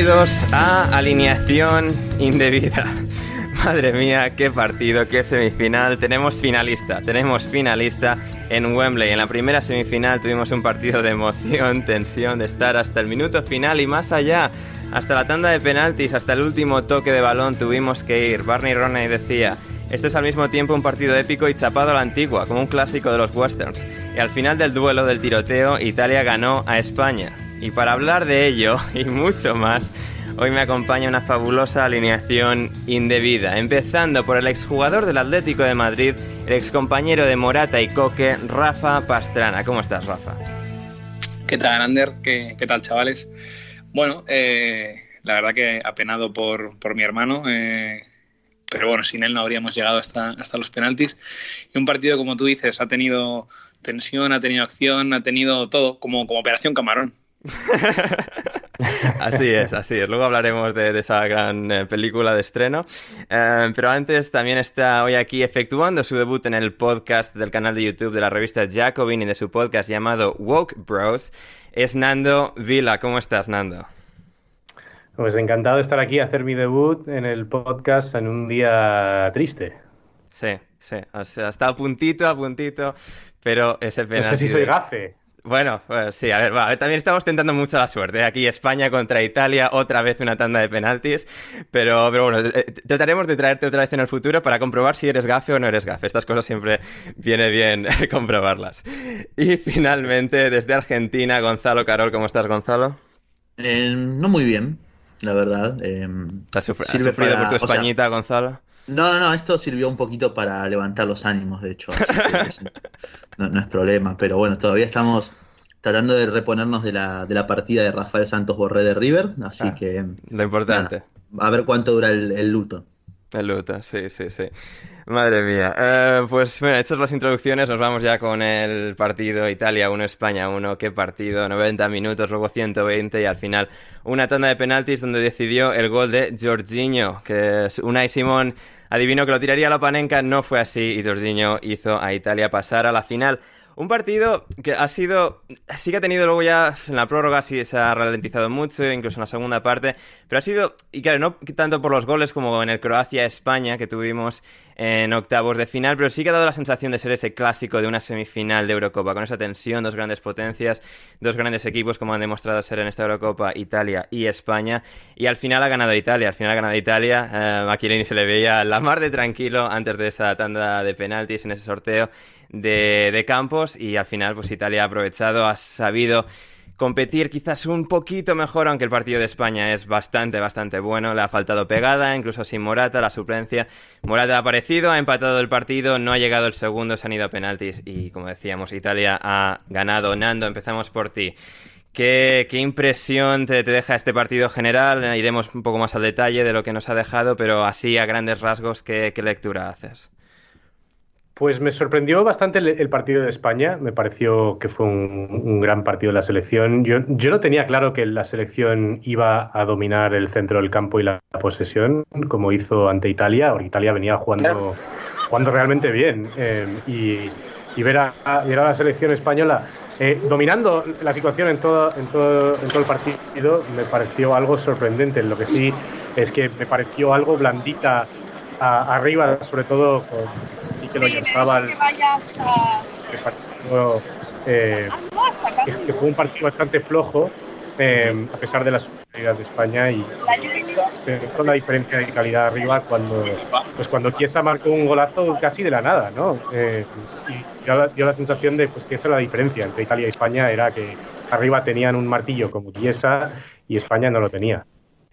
Bienvenidos a Alineación Indebida. Madre mía, qué partido, qué semifinal. Tenemos finalista, tenemos finalista en Wembley. En la primera semifinal tuvimos un partido de emoción, tensión, de estar hasta el minuto final y más allá. Hasta la tanda de penaltis, hasta el último toque de balón tuvimos que ir. Barney Roney decía, este es al mismo tiempo un partido épico y chapado a la antigua, como un clásico de los westerns. Y al final del duelo del tiroteo, Italia ganó a España. Y para hablar de ello y mucho más, hoy me acompaña una fabulosa alineación indebida, empezando por el exjugador del Atlético de Madrid, el excompañero de Morata y Coque, Rafa Pastrana. ¿Cómo estás, Rafa? ¿Qué tal, Ander? ¿Qué, tal, chavales? Bueno, eh, la verdad que apenado por, por mi hermano, eh, pero bueno, sin él no habríamos llegado hasta, hasta los penaltis. Y un partido, como tú dices, ha tenido tensión, ha tenido acción, ha tenido todo, como, como Operación Camarón. así es, así es. Luego hablaremos de, de esa gran eh, película de estreno. Eh, pero antes también está hoy aquí efectuando su debut en el podcast del canal de YouTube de la revista Jacobin y de su podcast llamado Woke Bros. Es Nando Vila. ¿Cómo estás, Nando? Pues encantado de estar aquí a hacer mi debut en el podcast en un día triste. Sí, sí. O sea, está a puntito, a puntito, pero ese penalti... No sé si soy gafe. Bueno, pues sí, a ver, va, también estamos tentando mucho la suerte. Aquí España contra Italia, otra vez una tanda de penaltis. Pero, pero bueno, eh, trataremos de traerte otra vez en el futuro para comprobar si eres gafe o no eres gafe. Estas cosas siempre viene bien comprobarlas. Y finalmente, desde Argentina, Gonzalo Carol, ¿cómo estás, Gonzalo? Eh, no muy bien, la verdad. Eh, ¿Has, sufri has sufrido para, por tu españita, o sea, Gonzalo? No, no, no, esto sirvió un poquito para levantar los ánimos, de hecho. Así que no, no, es problema, pero bueno, todavía estamos tratando de reponernos de la, de la partida de Rafael Santos Borré de River, así ah, que... Lo importante. Nada, a ver cuánto dura el, el, luto. El luto, sí, sí, sí. Madre mía. Eh, pues bueno, hechas las introducciones, nos vamos ya con el partido Italia 1, España 1. Qué partido, 90 minutos, luego 120 y al final una tanda de penaltis donde decidió el gol de Jorginho, que Unai Simón adivinó que lo tiraría a la Panenka, no fue así y Jorginho hizo a Italia pasar a la final. Un partido que ha sido. Sí que ha tenido luego ya. En la prórroga sí se ha ralentizado mucho, incluso en la segunda parte. Pero ha sido. Y claro, no tanto por los goles como en el Croacia-España que tuvimos en octavos de final, pero sí que ha dado la sensación de ser ese clásico de una semifinal de Eurocopa, con esa tensión, dos grandes potencias, dos grandes equipos como han demostrado ser en esta Eurocopa, Italia y España, y al final ha ganado Italia, al final ha ganado Italia, eh, a se le veía la mar de tranquilo antes de esa tanda de penaltis en ese sorteo de, de campos, y al final pues Italia ha aprovechado, ha sabido competir quizás un poquito mejor, aunque el partido de España es bastante, bastante bueno. Le ha faltado pegada, incluso sin Morata, la suplencia. Morata ha aparecido, ha empatado el partido, no ha llegado el segundo, se han ido a penaltis y, como decíamos, Italia ha ganado. Nando, empezamos por ti. ¿Qué, impresión te, deja este partido general? Iremos un poco más al detalle de lo que nos ha dejado, pero así a grandes rasgos, qué lectura haces? Pues me sorprendió bastante el, partido de España. Me pareció que fue un, gran partido de la selección. Yo, no tenía claro que la selección iba a dominar el centro del campo y la, posesión, como hizo ante Italia. Porque Italia venía jugando, jugando realmente bien. Eh, y, ver, a, la selección española eh, dominando la situación en todo, en, todo, en todo el partido me pareció algo sorprendente. Lo que sí es que me pareció algo blandita arriba, sobre todo con que lo Yarzábal, eh, que, fue un partido bastante flojo, eh, a pesar de la superioridad de España y se notó la diferencia de calidad arriba cuando pues cuando Chiesa marcó un golazo casi de la nada, ¿no? Eh, y dio la, sensación de pues, que esa era la diferencia entre Italia y España, era que arriba tenían un martillo como Chiesa y España no lo tenía.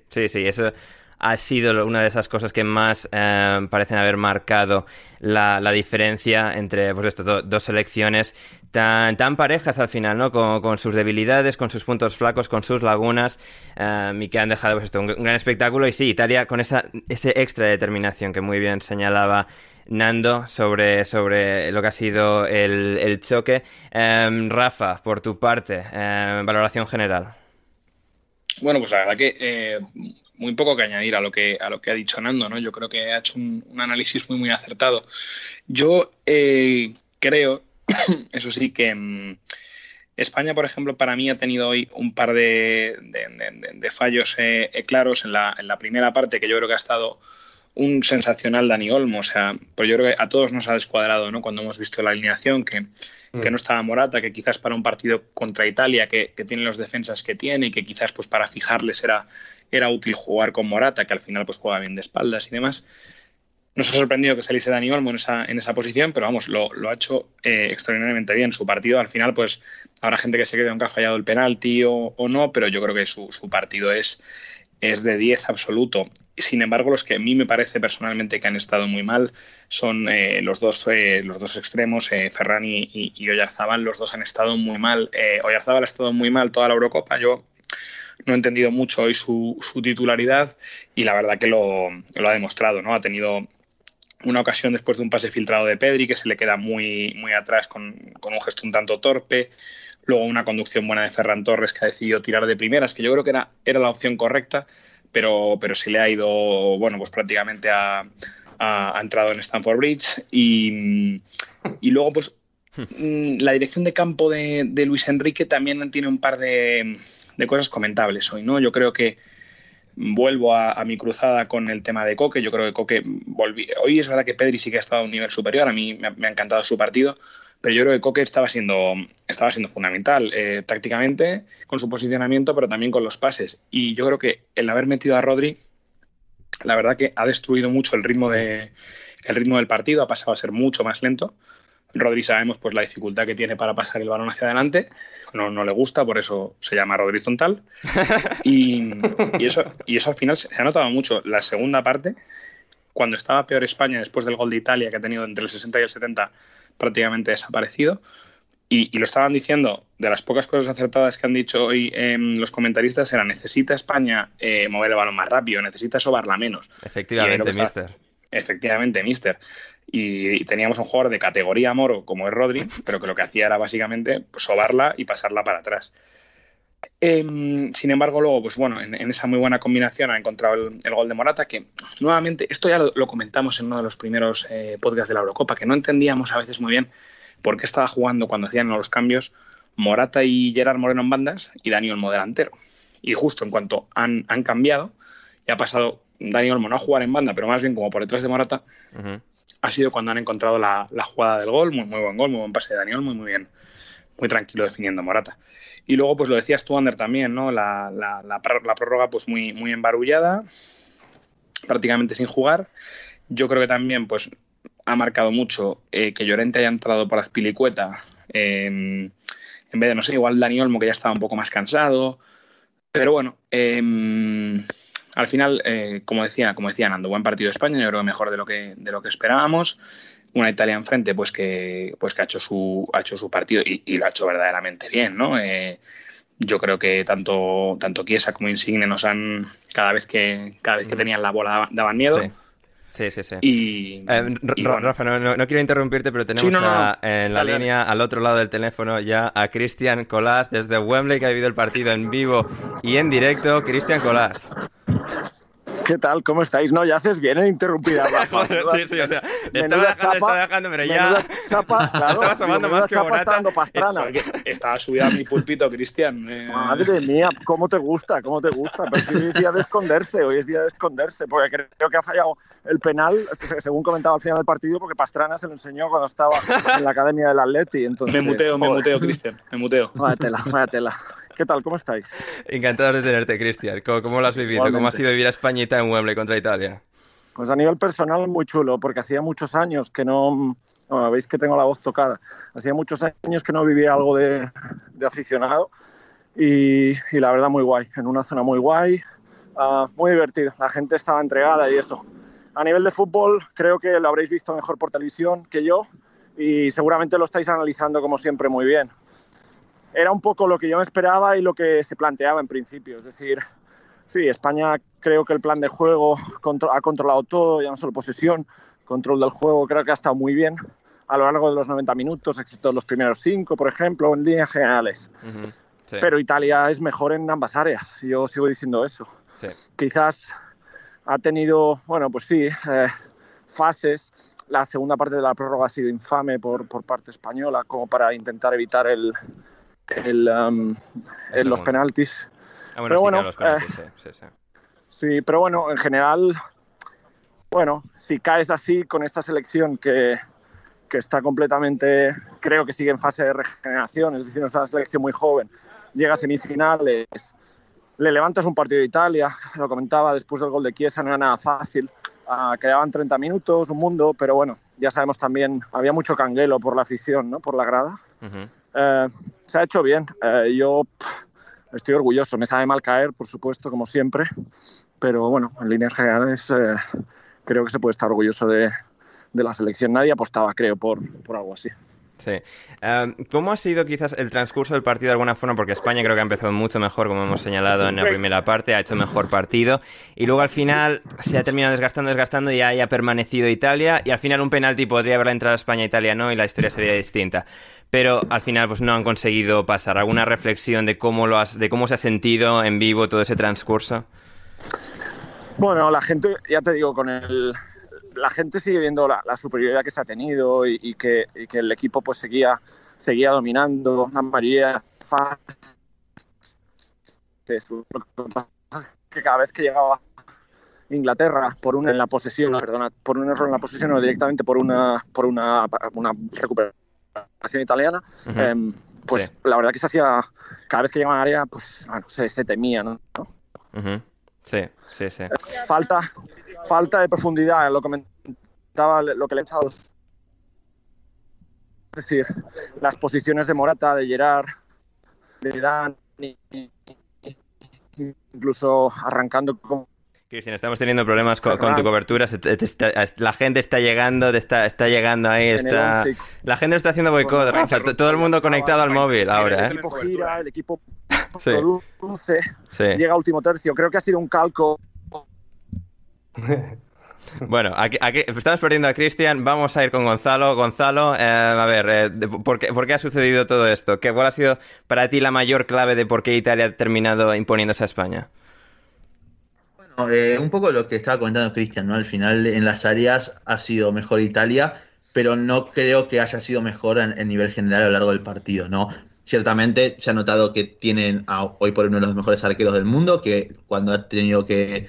Sí, sí, eso ha sido una de esas cosas que más eh, parecen haber marcado la, diferencia entre pues esto, dos selecciones tan, tan parejas al final, ¿no? Con, sus debilidades, con sus puntos flacos, con sus lagunas, eh, y que han dejado pues esto, un, gran espectáculo. Y sí, Italia con esa ese extra determinación que muy bien señalaba Nando sobre, sobre lo que ha sido el, choque. Em, Rafa, por tu parte, em, valoración general. Bueno, pues la verdad que eh, muy poco que añadir a lo que, a lo que ha dicho Nando, ¿no? Yo creo que ha hecho un, análisis muy, muy acertado. Yo eh, creo, eso sí, que mm, España, por ejemplo, para mí ha tenido hoy un par de, fallos eh, claros en la, en la primera parte, que yo creo que ha estado un sensacional Dani Olmo. O sea, pues yo creo que a todos nos ha descuadrado, ¿no? Cuando hemos visto la alineación, que, que mm. no estaba Morata, que quizás para un partido contra Italia, que, que, tiene los defensas que tiene y que quizás pues para fijarles era, era útil jugar con Morata, que al final pues juega bien de espaldas y demás. Nos ha sorprendido que saliese Dani Olmo en esa, en esa posición, pero vamos, lo, lo ha hecho eh, extraordinariamente bien. Su partido, al final, pues habrá gente que se quede aunque ha fallado el penalti o, o no, pero yo creo que su, su partido es, es de 10 absoluto. Sin embargo, los que a mí me parece personalmente que han estado muy mal son eh, los, dos, eh, los dos extremos, eh, Ferrani y, y, Oyarzábal. Los dos han estado muy mal. Eh, Oyarzábal ha estado muy mal toda la Eurocopa. Yo no he entendido mucho hoy su, su titularidad y la verdad que lo, lo, ha demostrado. ¿no? Ha tenido una ocasión después de un pase filtrado de Pedri que se le queda muy, muy atrás con, con un gesto un tanto torpe luego una conducción buena de Ferran Torres que ha decidido tirar de primeras, que yo creo que era, era la opción correcta, pero, pero se le ha ido, bueno, pues prácticamente ha, entrado en Stanford Bridge y, y luego pues mm, la dirección de campo de, Luis Enrique también tiene un par de, cosas comentables hoy, ¿no? Yo creo que vuelvo a, mi cruzada con el tema de Coque. Yo creo que Coque. Hoy es verdad que Pedri sí que ha estado a un nivel superior. A mí me ha encantado su partido, pero yo creo que Coque estaba siendo, estaba siendo fundamental eh, tácticamente con su posicionamiento, pero también con los pases. Y yo creo que el haber metido a Rodri, la verdad que ha destruido mucho el ritmo, de, el ritmo del partido, ha pasado a ser mucho más lento. Rodri sabemos pues la dificultad que tiene para pasar el balón hacia adelante, no, no le gusta, por eso se llama Rodri horizontal. Y, y, eso, y eso al final se ha notado mucho. La segunda parte, cuando estaba peor España después del gol de Italia que ha tenido entre el 60 y el 70, prácticamente desaparecido. Y, lo estaban diciendo, de las pocas cosas acertadas que han dicho hoy los comentaristas era necesita España eh, mover el balón más rápido, necesita sobarla menos. Efectivamente, mister. Efectivamente, mister. Y, teníamos un jugador de categoría moro como es Rodri, pero que lo que hacía era básicamente sobarla y pasarla para atrás. Em, sin embargo, luego, pues bueno, en, esa muy buena combinación ha encontrado el, gol de Morata, que nuevamente, esto ya lo, comentamos en uno de los primeros eh, podcasts de la Eurocopa, que no entendíamos a veces muy bien por qué estaba jugando cuando hacían los cambios Morata y Gerard Moreno en bandas y Dani Olmo delantero. Y justo en cuanto han, cambiado y ha pasado Dani Olmo no a jugar en banda, pero más bien como por detrás de Morata, ha sido cuando han encontrado la, jugada del gol, muy, muy buen gol, muy buen pase de Daniel, muy, muy bien, muy tranquilo definiendo Morata. Y luego, pues lo decías tú, Ander, también, ¿no? La, la, la, prórroga, pues muy, muy embarullada, prácticamente sin jugar. Yo creo que también, pues, ha marcado mucho eh, que Llorente haya entrado por Azpilicueta, en vez de, no sé, igual Dani Olmo, que ya estaba un poco más cansado. Pero bueno, em, al final, eh, como decía, como decía Nando, buen partido de España, yo creo que mejor de lo que, de lo que esperábamos una Italia enfrente pues que pues que ha hecho su ha hecho su partido y, lo ha hecho verdaderamente bien no eh, yo creo que tanto tanto Chiesa como Insigne nos han cada vez que cada vez que tenían la bola daban miedo. Sí, sí, sí. Y, eh, Rafa, no, quiero interrumpirte, pero tenemos en la línea, al otro lado del teléfono, ya a Cristian Colás desde Wembley, que ha vivido el partido en vivo y en directo. Cristian Colás. ¿Qué tal? ¿Cómo estáis? No, ya haces bien en interrumpir a Rafa. sí, sí, o sea, estaba dejando, estaba dejando, pero ya... Chapa, claro, estaba tomando más que Morata. Pastrana. Estaba subido a mi pulpito, Cristian. Eh. Madre mía, ¿cómo te gusta? ¿Cómo te gusta? Pero hoy es día de esconderse, hoy es día de esconderse, porque creo que ha fallado el penal, según comentaba al final del partido, porque Pastrana se lo enseñó cuando estaba en la academia del Atleti. Entonces, me muteo, me muteo, Cristian, me muteo. Vaya tela, vaya tela. ¿Qué tal? ¿Cómo estáis? Encantado de tenerte, Cristian. ¿Cómo, lo has vivido? ¿Cómo ha sido vivir a Españita en Wembley contra Italia? Pues a nivel personal muy chulo, porque hacía muchos años que no... veis que tengo la voz tocada. Hacía muchos años que no vivía algo de, aficionado y, la verdad muy guay. En una zona muy guay, ah, muy divertido. La gente estaba entregada y eso. A nivel de fútbol, creo que lo habréis visto mejor por televisión que yo y seguramente lo estáis analizando como siempre muy bien era un poco lo que yo me esperaba y lo que se planteaba en principio. Es decir, sí, España creo que el plan de juego ha controlado todo, ya no solo posesión, control del juego, creo que ha estado muy bien a lo largo de los 90 minutos, excepto los primeros cinco, por ejemplo, en líneas generales. Pero Italia es mejor en ambas áreas, yo sigo diciendo eso. Quizás ha tenido, bueno, pues sí, eh, fases. La segunda parte de la prórroga ha sido infame por, por parte española, como para intentar evitar el, el, um, en los penaltis. Ah, pero bueno, eh, sí, pero bueno, en general, bueno, si caes así con esta selección que, que está completamente, creo que sigue en fase de regeneración, es decir, es una selección muy joven, llega a semifinales, le levantas un partido de Italia, lo comentaba después del gol de Chiesa, no era nada fácil, uh, quedaban 30 minutos, un mundo, pero bueno, ya sabemos también, había mucho canguelo por la afición, ¿no? por la grada. Eh, se ha hecho bien. Eh, yo estoy orgulloso. Me sabe mal caer, por supuesto, como siempre. Pero bueno, en líneas generales eh, creo que se puede estar orgulloso de, de la selección. Nadie apostaba, creo, por, por algo así. Sí. Em, ¿Cómo ha sido quizás el transcurso del partido de alguna forma? Porque España creo que ha empezado mucho mejor, como hemos señalado en la primera parte, ha hecho mejor partido. Y luego al final se ha terminado desgastando, desgastando y ha permanecido Italia. Y al final un penalti podría haberla entrado a España Italia, ¿no? Y la historia sería distinta. Pero al final pues no han conseguido pasar. ¿Alguna reflexión de cómo, lo has, de cómo se ha sentido en vivo todo ese transcurso? Bueno, la gente, ya te digo, con el, la gente sigue viendo la, superioridad que se ha tenido y, que, el equipo pues seguía, seguía dominando. Una mayoría Lo que pasa es que cada vez que llegaba Inglaterra por un en la posesión, perdona, por un error en la posesión o directamente por una por una, una recuperación italiana, em, pues la verdad que se hacía cada vez que llegaba a área, pues bueno, se, temía, ¿no? Sí, sí, sí. Falta, falta de profundidad lo comentaba, lo que le he echado. Es decir, las posiciones de Morata, de Gerard, de Dan, incluso arrancando con Cristian, estamos teniendo problemas con, tu cobertura. la gente está llegando, está, está llegando ahí. Está... La gente está haciendo boicot, Rafa. Todo el mundo conectado al móvil ahora. El ¿eh? equipo gira, el equipo produce, llega a último tercio. Creo que ha sido un calco. Bueno, aquí, estamos perdiendo a Cristian, vamos a ir con Gonzalo. Gonzalo, eh, a ver, eh, ¿por, qué, ¿por, qué, ha sucedido todo esto? ¿Qué, ¿Cuál ha sido para ti la mayor clave de por qué Italia ha terminado imponiéndose a España? Eh, un poco lo que estaba comentando Cristian, ¿no? Al final en las áreas ha sido mejor Italia, pero no creo que haya sido mejor en, nivel general a lo largo del partido, ¿no? ciertamente se ha notado que tienen hoy por uno de los mejores arqueros del mundo, que cuando ha tenido que,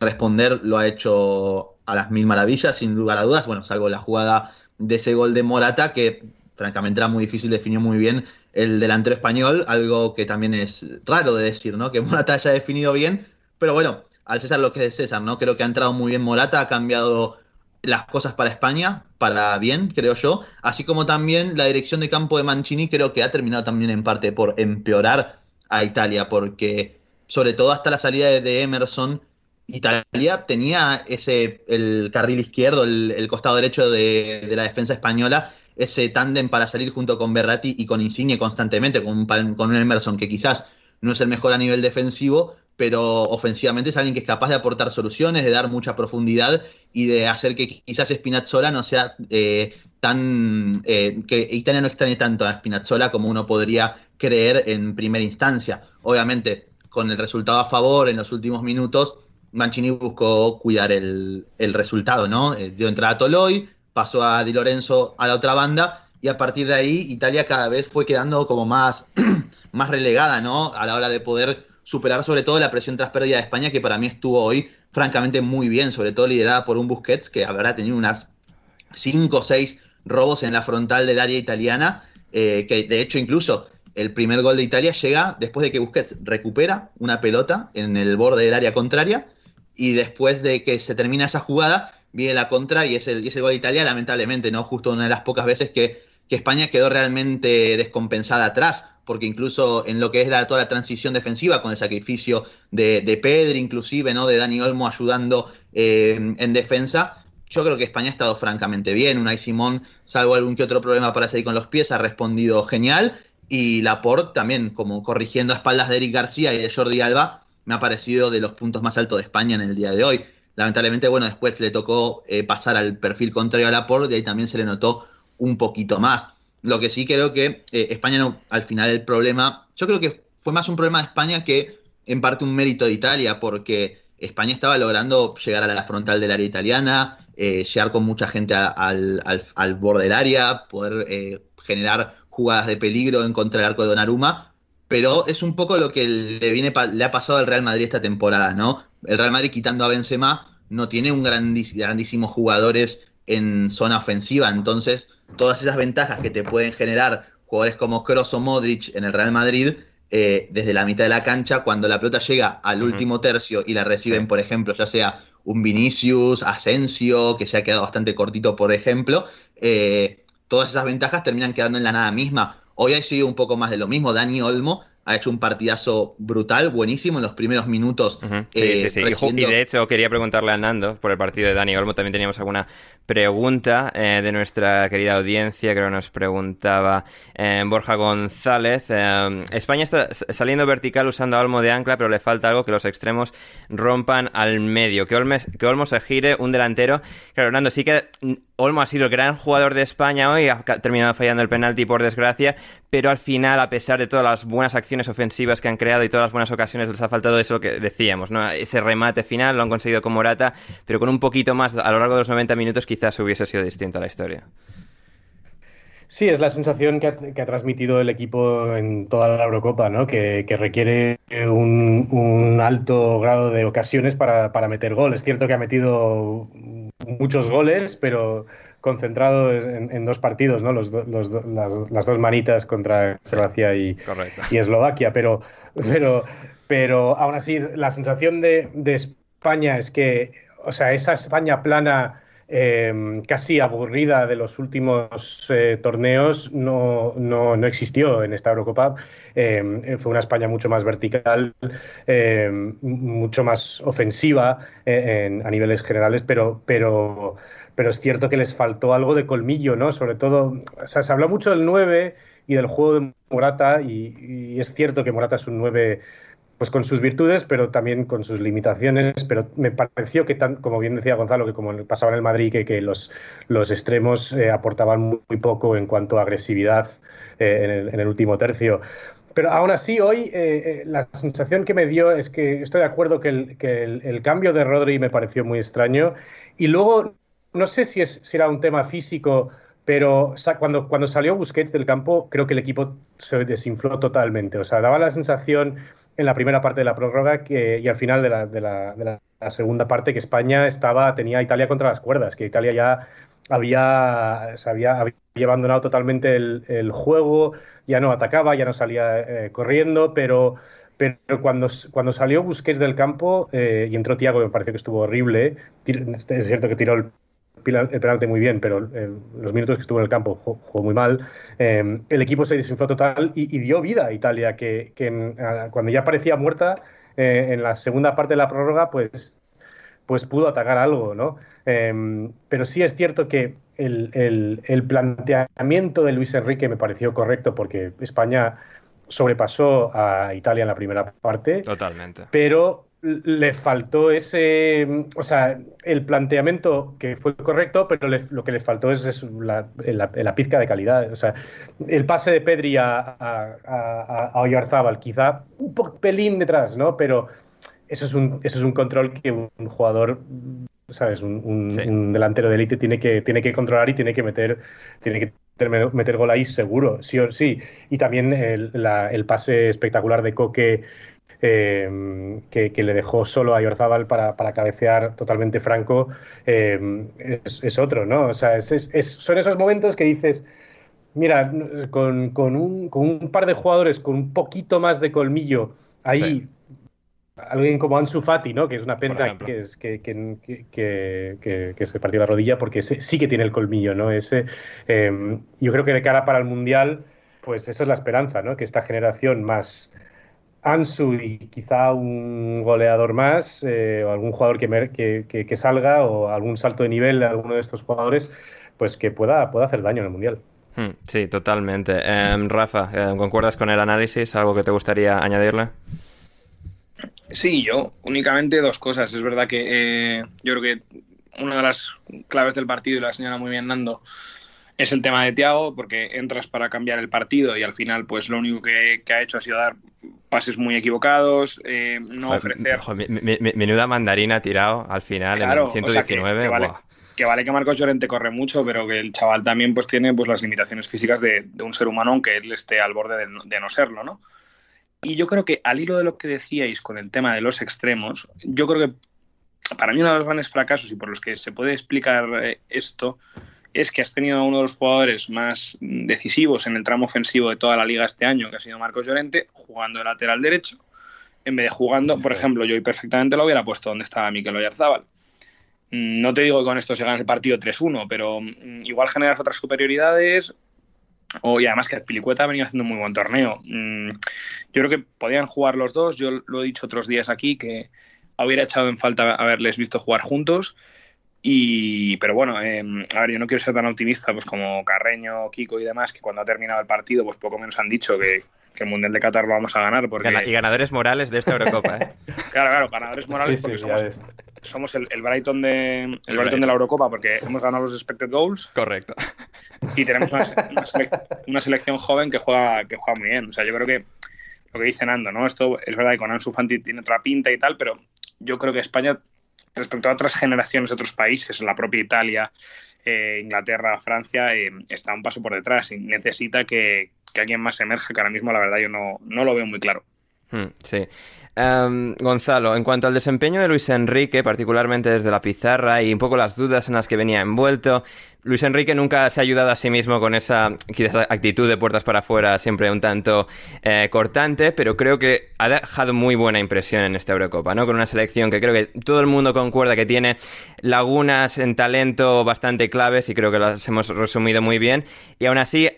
responder lo ha hecho a las mil maravillas, sin lugar a dudas. Bueno, salvo la jugada de ese gol de Morata, que francamente era muy difícil, definió muy bien el delantero español, algo que también es raro de decir, ¿no? Que Morata haya definido bien, pero bueno, al César lo que es de César, ¿no? Creo que ha entrado muy bien Morata, ha cambiado las cosas para España, para bien, creo yo, así como también la dirección de campo de Mancini creo que ha terminado también en parte por empeorar a Italia, porque sobre todo hasta la salida de Emerson, Italia tenía ese el carril izquierdo, el, costado derecho de, la defensa española, ese tándem para salir junto con Berratti y con Insigne constantemente, con un, con un Emerson que quizás no es el mejor a nivel defensivo, pero ofensivamente es alguien que es capaz de aportar soluciones, de dar mucha profundidad y de hacer que quizás Spinazzola no sea eh, tan. Eh, que Italia no extrañe tanto a Spinazzola como uno podría creer en primera instancia. Obviamente, con el resultado a favor en los últimos minutos, Mancini buscó cuidar el, resultado, ¿no? Eh, dio entrada a Toloy, pasó a Di Lorenzo a la otra banda y a partir de ahí Italia cada vez fue quedando como más, más relegada, ¿no? A la hora de poder superar sobre todo la presión tras pérdida de España, que para mí estuvo hoy francamente muy bien, sobre todo liderada por un Busquets que habrá tenido unas 5 o 6 robos en la frontal del área italiana, eh, que de hecho incluso el primer gol de Italia llega después de que Busquets recupera una pelota en el borde del área contraria y después de que se termina esa jugada viene la contra y es el, y gol de Italia lamentablemente, ¿no? Justo una de las pocas veces que, que España quedó realmente descompensada atrás porque incluso en lo que es la, toda la transición defensiva, con el sacrificio de, de Pedri, inclusive, ¿no? De Dani Olmo ayudando eh, en defensa, yo creo que España ha estado francamente bien. Unai Simón, salvo algún que otro problema para seguir con los pies, ha respondido genial. Y Laporte también, como corrigiendo a espaldas de Eric García y de Jordi Alba, me ha parecido de los puntos más altos de España en el día de hoy. Lamentablemente, bueno, después le tocó eh, pasar al perfil contrario a Laporte y ahí también se le notó un poquito más. Lo que sí creo que eh, España no, al final el problema, yo creo que fue más un problema de España que en parte un mérito de Italia, porque España estaba logrando llegar a la frontal del área italiana, eh, llegar con mucha gente al, borde del área, poder eh, generar jugadas de peligro en contra del arco de Donnarumma, pero es un poco lo que le, viene, le ha pasado al Real Madrid esta temporada, ¿no? El Real Madrid quitando a Benzema no tiene un grandísimos jugadores en zona ofensiva, entonces todas esas ventajas que te pueden generar jugadores como Kroos o Modric en el Real Madrid, eh, desde la mitad de la cancha, cuando la pelota llega al último tercio y la reciben, por ejemplo, ya sea un Vinicius, Asensio, que se ha quedado bastante cortito, por ejemplo, eh, todas esas ventajas terminan quedando en la nada misma. Hoy ha sido un poco más de lo mismo. Dani Olmo ha hecho un partidazo brutal, buenísimo en los primeros minutos. Sí, sí, sí. Y de hecho quería preguntarle a Nando por el partido de Dani Olmo. También teníamos alguna pregunta eh, de nuestra querida audiencia. Creo que nos preguntaba eh, Borja González. Eh, España está saliendo vertical usando a Olmo de ancla, pero le falta algo que los extremos rompan al medio. Que, que Olmo se gire un delantero. Claro, Nando, sí que Olmo ha sido el gran jugador de España hoy, ha terminado fallando el penalti por desgracia, pero al final, a pesar de todas las buenas acciones ofensivas que han creado y todas las buenas ocasiones, les ha faltado eso que decíamos, ¿no? Ese remate final lo han conseguido con Morata, pero con un poquito más a lo largo de los 90 minutos quizás hubiese sido distinta la historia. Sí, es la sensación que ha, transmitido el equipo en toda la Eurocopa, ¿no? que, requiere un, alto grado de ocasiones para, para meter gol. Es cierto que ha metido muchos goles, pero concentrado en, dos partidos, ¿no? Los, las, dos manitas contra Croacia y, y, Eslovaquia, pero, pero, pero aún así la sensación de, España es que, o sea, esa España plana em, casi aburrida de los últimos eh, torneos no, no, no, existió en esta Eurocopa. Em, fue una España mucho más vertical, em, mucho más ofensiva eh, a niveles generales, pero, pero pero es cierto que les faltó algo de colmillo, ¿no? Sobre todo, o sea, se habló mucho del 9 y del juego de Morata, y, es cierto que Morata es un 9 pues con sus virtudes, pero también con sus limitaciones. Pero me pareció que, tan, como bien decía Gonzalo, que como pasaba en el Madrid, que, que los, los extremos eh, aportaban muy, poco en cuanto a agresividad eh, en, el, último tercio. Pero aún así, hoy eh, la sensación que me dio es que estoy de acuerdo que, el, que el, cambio de Rodri me pareció muy extraño. Y luego no sé si, es, si era un tema físico, pero cuando, salió Busquets del campo, creo que el equipo se desinfló totalmente. O sea, daba la sensación en la primera parte de la prórroga que, y al final de la, de la, la segunda parte que España estaba, tenía a Italia contra las cuerdas, que Italia ya había, abandonado totalmente el, juego, ya no atacaba, ya no salía eh, corriendo, pero, pero cuando, cuando salió Busquets del campo y entró Tiago, me parece que estuvo horrible, es cierto que tiró el el penalti muy bien, pero los minutos que estuvo en el campo jugó, muy mal. Em, el equipo se desinfló total y, dio vida a Italia, que, cuando ya parecía muerta, eh, en la segunda parte de la prórroga, pues, pues pudo atacar algo, ¿no? Pero sí es cierto que el, el, planteamiento de Luis Enrique me pareció correcto porque España sobrepasó a Italia en la primera parte. Totalmente. Pero le faltó ese, o sea, el planteamiento que fue correcto, pero lo que le faltó es, la, pizca de calidad. O sea, el pase de Pedri a, a, a, quizá un pelín detrás, ¿no? Pero eso es un, eso es un control que un jugador, ¿sabes? Un, delantero de élite tiene que, tiene que controlar y tiene que meter, tiene que meter gol ahí seguro, sí o sí. Y también el, el pase espectacular de Coque eh, que, le dejó solo a Yorzábal para, para cabecear totalmente franco, eh, es, otro, ¿no? O sea, son esos momentos que dices, mira, con, un, con, un, par de jugadores con un poquito más de colmillo, ahí... Alguien como Ansu Fati, ¿no? Que es una pena que, es, que, que, se partió la rodilla porque sí que tiene el colmillo, ¿no? Ese, eh, yo creo que de cara para el Mundial, pues esa es la esperanza, ¿no? Que esta generación más, Ansu y quizá un goleador más, eh, o algún jugador que, que, salga, o algún salto de nivel de alguno de estos jugadores, pues que pueda, pueda hacer daño en el Mundial. Hmm, sí, totalmente. Em, Rafa, em, ¿concuerdas con el análisis? ¿Algo que te gustaría añadirle? Sí, yo únicamente dos cosas. Es verdad que eh, yo creo que una de las claves del partido, y la señala muy bien Nando, es el tema de Tiago, porque entras para cambiar el partido y al final, pues lo único que, ha hecho ha sido dar pases muy equivocados, eh, no ofrecer. menuda mandarina tirado al final en 119. que, vale, que, Marcos Llorente corre mucho, pero que el chaval también pues tiene pues las limitaciones físicas de, un ser humano, aunque él esté al borde de, no serlo, ¿no? Y yo creo que al hilo de lo que decíais con el tema de los extremos, yo creo que para mí uno de los grandes fracasos y por los que se puede explicar eh, esto es que has tenido a uno de los jugadores más decisivos en el tramo ofensivo de toda la liga este año, que ha sido Marcos Llorente, jugando de lateral derecho, en vez de jugando, por ejemplo, yo hoy perfectamente lo hubiera puesto donde estaba Mikel Oyarzábal. Mm, no te digo que con esto se gane el partido 3-1, pero mm, igual generas otras superioridades. O, y además que Pilicueta ha venido haciendo un muy buen torneo. Mm, yo creo que podían jugar los dos. Yo lo he dicho otros días aquí que hubiera echado en falta haberles visto jugar juntos. Y, pero bueno, em, a ver, yo no quiero ser tan optimista pues como Carreño, Kiko y demás, que cuando ha terminado el partido, pues poco menos han dicho que, que el Mundial de Qatar lo vamos a ganar. Porque... Y ganadores morales de esta Eurocopa, ¿eh? claro, claro, ganadores morales porque somos, el, Brighton, de, el, Brighton de la Eurocopa porque hemos ganado los expected goals. Correcto. Y tenemos una, selección, joven que juega, que juega muy bien. O sea, yo creo que lo que dice Nando, ¿no? Esto es verdad que con Ansu Fati tiene otra pinta y tal, pero yo creo que España respecto a otras generaciones de otros países, la propia Italia, eh, Inglaterra, Francia, eh, está un paso por detrás y necesita que, alguien más emerja, que ahora mismo la verdad yo no, no lo veo muy claro. Hmm, sí. Em, Gonzalo, en cuanto al desempeño de Luis Enrique, particularmente desde la pizarra y un poco las dudas en las que venía envuelto, Luis Enrique nunca se ha ayudado a sí mismo con esa quizás actitud de puertas para afuera, siempre un tanto eh, cortante, pero creo que ha dejado muy buena impresión en esta Eurocopa, ¿no? Con una selección que creo que todo el mundo concuerda que tiene lagunas en talento bastante claves y creo que las hemos resumido muy bien. Y aún así,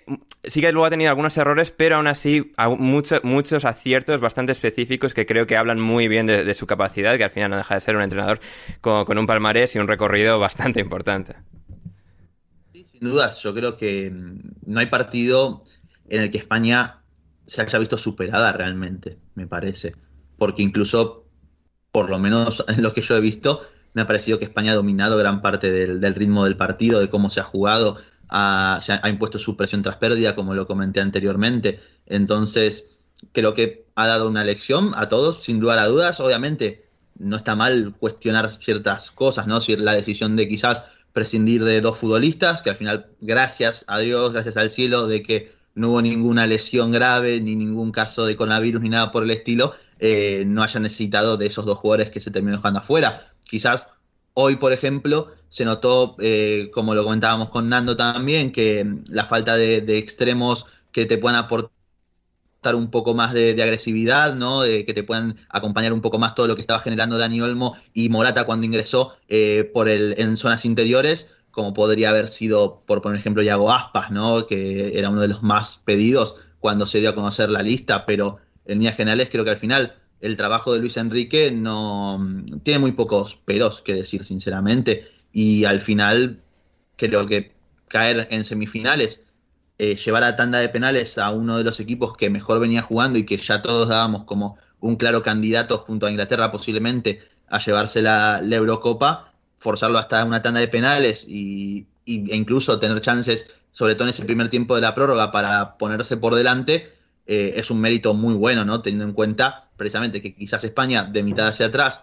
sí que luego ha tenido algunos errores, pero aún así muchos muchos aciertos bastante específicos que creo que hablan muy bien de, su capacidad, que al final no deja de ser un entrenador con, un palmarés y un recorrido bastante importante. Sin dudas, yo creo que no hay partido en el que España se haya visto superada realmente, me parece. Porque incluso, por lo menos en lo que yo he visto, me ha parecido que España ha dominado gran parte del, ritmo del partido, de cómo se ha jugado, ha, impuesto su presión tras pérdida, como lo comenté anteriormente. Entonces, creo que ha dado una lección a todos, sin duda a dudas. Obviamente, no está mal cuestionar ciertas cosas, ¿no? Si la decisión de quizás prescindir de dos futbolistas, que al final, gracias a Dios, gracias al cielo, de que no hubo ninguna lesión grave, ni ningún caso de coronavirus, ni nada por el estilo, eh, no haya necesitado de esos dos jugadores que se terminó dejando afuera. Quizás hoy, por ejemplo, se notó, eh, como lo comentábamos con Nando también, que la falta de, de extremos que te puedan aportar un poco más de, agresividad, ¿no? Que te puedan acompañar un poco más todo lo que estaba generando Dani Olmo y Morata cuando ingresó eh, por el, en zonas interiores, como podría haber sido, por poner ejemplo, Yago Aspas, ¿no? Que era uno de los más pedidos cuando se dio a conocer la lista, pero en líneas generales creo que al final el trabajo de Luis Enrique no tiene muy pocos peros que decir, sinceramente, y al final creo que caer en semifinales eh, llevar a tanda de penales a uno de los equipos que mejor venía jugando y que ya todos dábamos como un claro candidato junto a Inglaterra posiblemente a llevarse la, Eurocopa, forzarlo hasta una tanda de penales y, y, e incluso tener chances, sobre todo en ese primer tiempo de la prórroga, para ponerse por delante, eh, es un mérito muy bueno, ¿no? Teniendo en cuenta precisamente que quizás España de mitad hacia atrás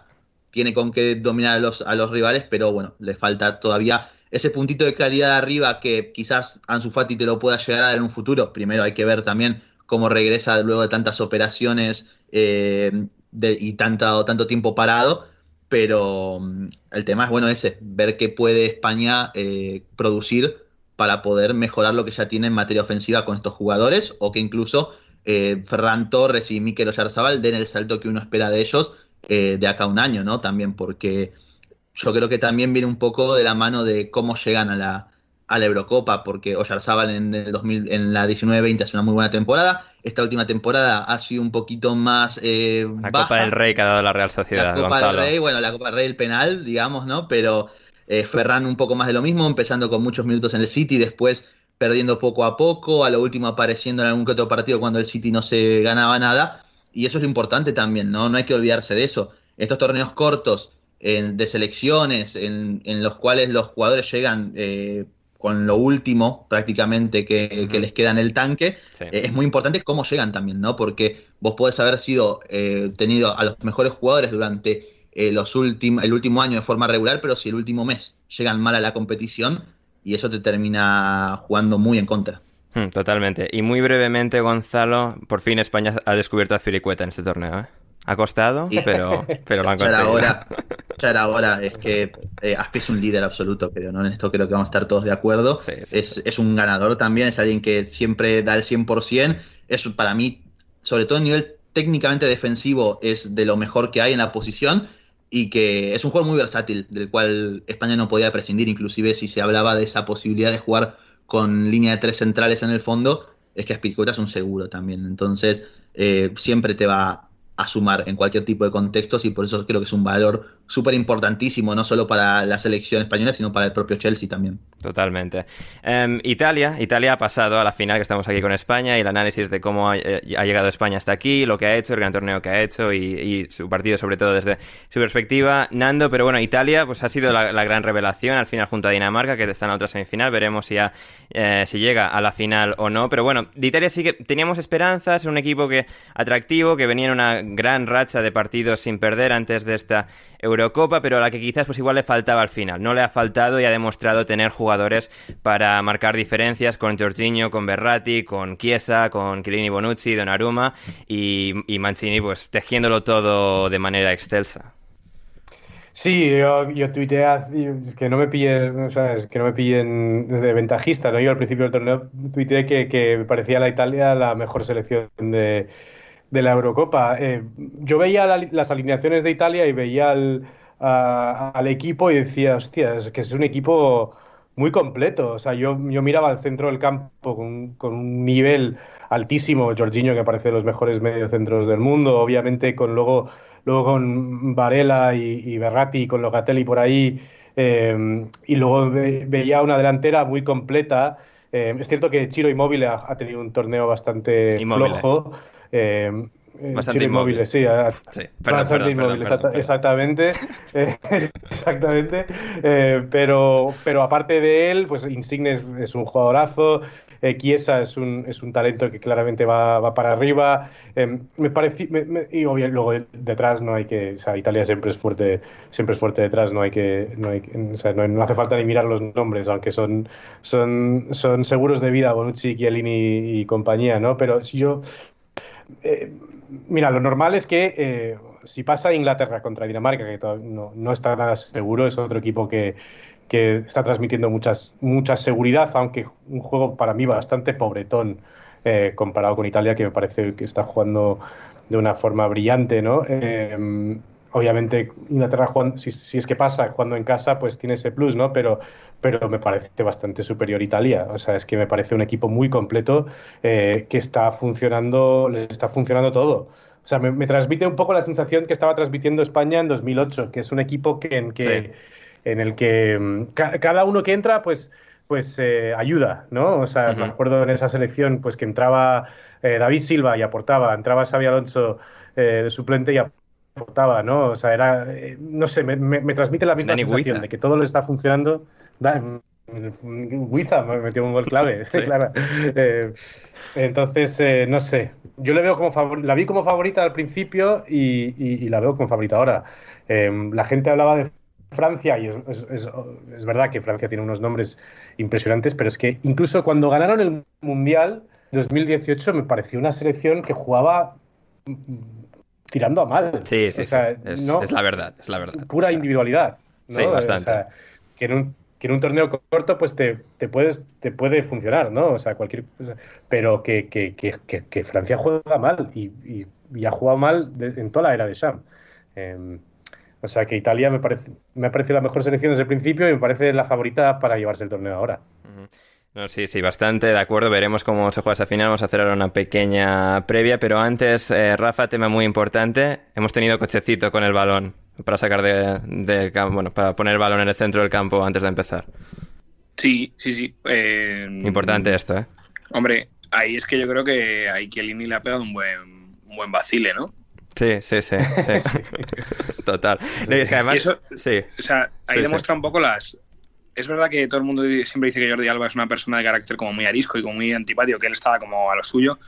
tiene con qué dominar a los, a los rivales, pero bueno, le falta todavía ese puntito de calidad arriba que quizás Ansu Fati te lo pueda llegar a dar en un futuro. Primero hay que ver también cómo regresa luego de tantas operaciones eh, de, y tanto, tanto tiempo parado. Pero mm, el tema es bueno ese, ver qué puede España eh, producir para poder mejorar lo que ya tiene en materia ofensiva con estos jugadores o que incluso eh, Ferran Torres y Mikel Oyarzabal den el salto que uno espera de ellos eh, de acá a un año, ¿no? También porque yo creo que también viene un poco de la mano de cómo llegan a la, a la Eurocopa, porque Oyarzábal en, el 2000, en la 19-20 hace una muy buena temporada. Esta última temporada ha sido un poquito más. Eh, la baja. Copa del Rey que ha dado la Real Sociedad. La Copa Gonzalo. del Rey, bueno, la Copa del Rey, el penal, digamos, ¿no? Pero eh, Ferran un poco más de lo mismo, empezando con muchos minutos en el City, después perdiendo poco a poco, a lo último apareciendo en algún que otro partido cuando el City no se ganaba nada. Y eso es lo importante también, ¿no? No hay que olvidarse de eso. Estos torneos cortos en, de selecciones en, en, los cuales los jugadores llegan eh, con lo último prácticamente que, uh -huh. que, les queda en el tanque, sí. eh, es muy importante cómo llegan también, ¿no? Porque vos podés haber sido eh, tenido a los mejores jugadores durante los últimos el último año de forma regular, pero si el último mes llegan mal a la competición y eso te termina jugando muy en contra. Hmm, totalmente. Y muy brevemente, Gonzalo, por fin España ha descubierto a Filicueta en este torneo, ¿eh? Ha costado, pero, pero lo han ya conseguido. Era hora, ya era hora, es que eh, Aspi es un líder absoluto, pero ¿no? en esto creo que vamos a estar todos de acuerdo. Sí, sí, es, es, un ganador también, es alguien que siempre da el 100%. Es para mí, sobre todo a nivel técnicamente defensivo, es de lo mejor que hay en la posición y que es un jugador muy versátil, del cual España no podía prescindir, inclusive si se hablaba de esa posibilidad de jugar con línea de tres centrales en el fondo, es que Aspilicueta es un seguro también. Entonces, eh, siempre te va a sumar en cualquier tipo de contextos y por eso creo que es un valor súper importantísimo, no solo para la selección española, sino para el propio Chelsea también. Totalmente. Um, Italia, Italia ha pasado a la final, que estamos aquí con España, y el análisis de cómo ha, eh, ha, llegado España hasta aquí, lo que ha hecho, el gran torneo que ha hecho y, y, su partido sobre todo desde su perspectiva. Nando, pero bueno, Italia pues ha sido la, la gran revelación al final junto a Dinamarca, que está en la otra semifinal, veremos si, ya, eh, si llega a la final o no, pero bueno, de Italia sí que teníamos esperanzas, un equipo que atractivo, que venía en una gran racha de partidos sin perder antes de esta Eurocopa, pero a la que quizás pues igual le faltaba al final. No le ha faltado y ha demostrado tener jugadores para marcar diferencias con Jorginho, con Berratti, con Chiesa, con Chiellini Bonucci, Donnarumma y, y Mancini pues tejiéndolo todo de manera excelsa. Sí, yo, yo tuiteé que no me pillen, ¿sabes? que no me pillen de ventajista, ¿no? Yo al principio del torneo tuiteé que, que me parecía la Italia la mejor selección de, de la Eurocopa. Eh, yo veía la, las alineaciones de Italia y veía al, a, al, equipo y decía, hostia, es que es un equipo muy completo. O sea, yo, yo miraba al centro del campo con, con un nivel altísimo. Jorginho, que parece de los mejores mediocentros del mundo, obviamente con luego, luego con Varela y, y Berratti y con Locatelli por ahí. Eh, y luego ve, veía una delantera muy completa. Eh, es cierto que Chiro Immobile ha, ha tenido un torneo bastante flojo. Eh, Bastante inmóvil. sí, sí perdón, bastante inmóvil, exactamente, eh, exactamente. Eh, pero, pero aparte de él, pues Insigne es, es un jugadorazo, eh, Chiesa es un, es un talento que claramente va, va para arriba. me parece, y obvio, luego detrás no hay que, o sea, Italia siempre es fuerte, siempre es fuerte detrás, no hay que, no, hay, o sea, no, no, hace falta ni mirar los nombres, aunque son, son, son seguros de vida Bonucci, Chiellini y compañía, ¿no? Pero si yo eh, mira, lo normal es que eh, si pasa Inglaterra contra Dinamarca, que no, no, está nada seguro, es otro equipo que, que está transmitiendo muchas, mucha seguridad, aunque un juego para mí bastante pobretón eh, comparado con Italia, que me parece que está jugando de una forma brillante, ¿no? Obviamente Inglaterra jugando, si, si, es que pasa jugando en casa, pues tiene ese plus, ¿no? Pero, pero me parece bastante superior Italia. O sea, es que me parece un equipo muy completo eh, que está funcionando, le está funcionando todo. O sea, me, me, transmite un poco la sensación que estaba transmitiendo España en 2008, que es un equipo que, en, que, sí. en el que mm, ca cada uno que entra, pues pues eh, ayuda, ¿no? O sea, uh -huh. me acuerdo en esa selección, pues que entraba eh, David Silva y aportaba, entraba Xavi Alonso eh, de suplente y aportaba, ¿no? O sea, era, eh, no sé, me, me, me, transmite la misma Dani sensación de que todo le está funcionando. Da, Huiza me metió un gol clave, sí. claro. Eh, entonces, eh, no sé, yo le veo como favor... la vi como favorita al principio y, y, y la veo como favorita ahora. Eh, la gente hablaba de Francia, y es, es, es, es, verdad que Francia tiene unos nombres impresionantes, pero es que incluso cuando ganaron el Mundial 2018 me pareció una selección que jugaba tirando a mal. Sí, sí, o sea, sí. Es, no, es, la verdad, es la verdad. Pura o sea, individualidad. ¿no? Sí, bastante. O sea, que en un, que en un torneo corto pues te, te, puedes, te puede funcionar, ¿no? O sea, cualquier... Pero que, que, que, que Francia juega mal y, y, y, ha jugado mal de, en toda la era de Sham. Eh, o sea que Italia me parece, me ha parecido la mejor selección desde el principio y me parece la favorita para llevarse el torneo ahora. No, sí, sí, bastante de acuerdo. Veremos cómo se juega esa final. Vamos a hacer ahora una pequeña previa. Pero antes, eh, Rafa, tema muy importante. Hemos tenido cochecito con el balón para sacar de, de, bueno, para poner el balón en el centro del campo antes de empezar. Sí, sí, sí. Eh, importante esto, ¿eh? Hombre, ahí es que yo creo que a Ikelini le ha pegado un buen, un buen vacile, ¿no? Sí, sí, sí. sí. Total. No, es que además. Eso, sí. O sea, ahí sí, demuestra un poco las. Es verdad que todo el mundo siempre dice que Jordi Alba es una persona de carácter como muy arisco y como muy antipático, que él estaba como a lo suyo.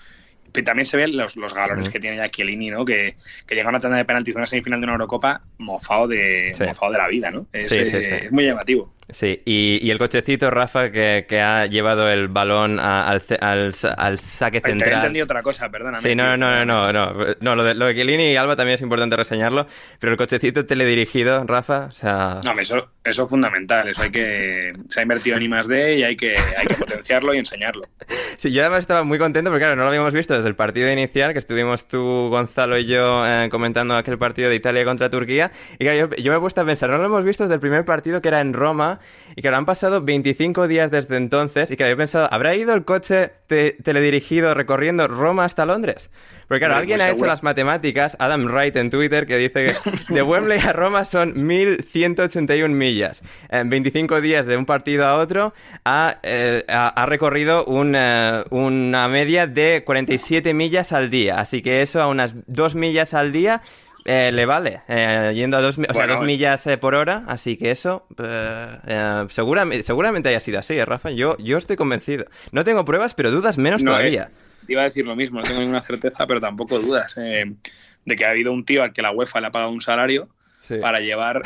Pero también se ven los, los galones que tiene ya Chiellini, ¿no? Que, que llega a una tanda de penaltis de una semifinal de una Eurocopa mofado de, sí. mofado de la vida, ¿no? Es, sí, sí, es muy llamativo. Sí, y, y, el cochecito, Rafa, que, que, ha llevado el balón a, al, al, al, saque central. Te he entendido otra cosa, perdóname. Sí, no, no, no, no, no, no, lo de, lo de Chiellini y Alba también es importante reseñarlo, pero el cochecito teledirigido, Rafa, o sea... No, eso, eso es fundamental, eso hay que... Se ha invertido en I más D y hay que, hay que potenciarlo y enseñarlo. Sí, yo además estaba muy contento porque, claro, no lo habíamos visto desde el partido inicial, que estuvimos tú, Gonzalo y yo eh, comentando aquel partido de Italia contra Turquía, y claro, yo, yo me he puesto a pensar, no lo hemos visto desde el primer partido que era en Roma, y claro, han pasado 25 días desde entonces y claro, he pensado, ¿habrá ido el coche te teledirigido recorriendo Roma hasta Londres? Porque claro, alguien ha hecho las matemáticas, Adam Wright en Twitter, que dice que de Wembley a Roma son 1.181 millas. En 25 días de un partido a otro ha, eh, ha recorrido una, una media de 47 millas al día. Así que eso a unas 2 millas al día eh, le vale, eh, yendo a dos, o sea, dos millas eh, por hora, así que eso eh, seguramente, seguramente haya sido así, Rafa. Yo, yo estoy convencido. No tengo pruebas, pero dudas menos no, todavía. Te iba a decir lo mismo, no tengo ninguna certeza, pero tampoco dudas de que ha habido un tío al que la UEFA le ha pagado un salario sí. para llevar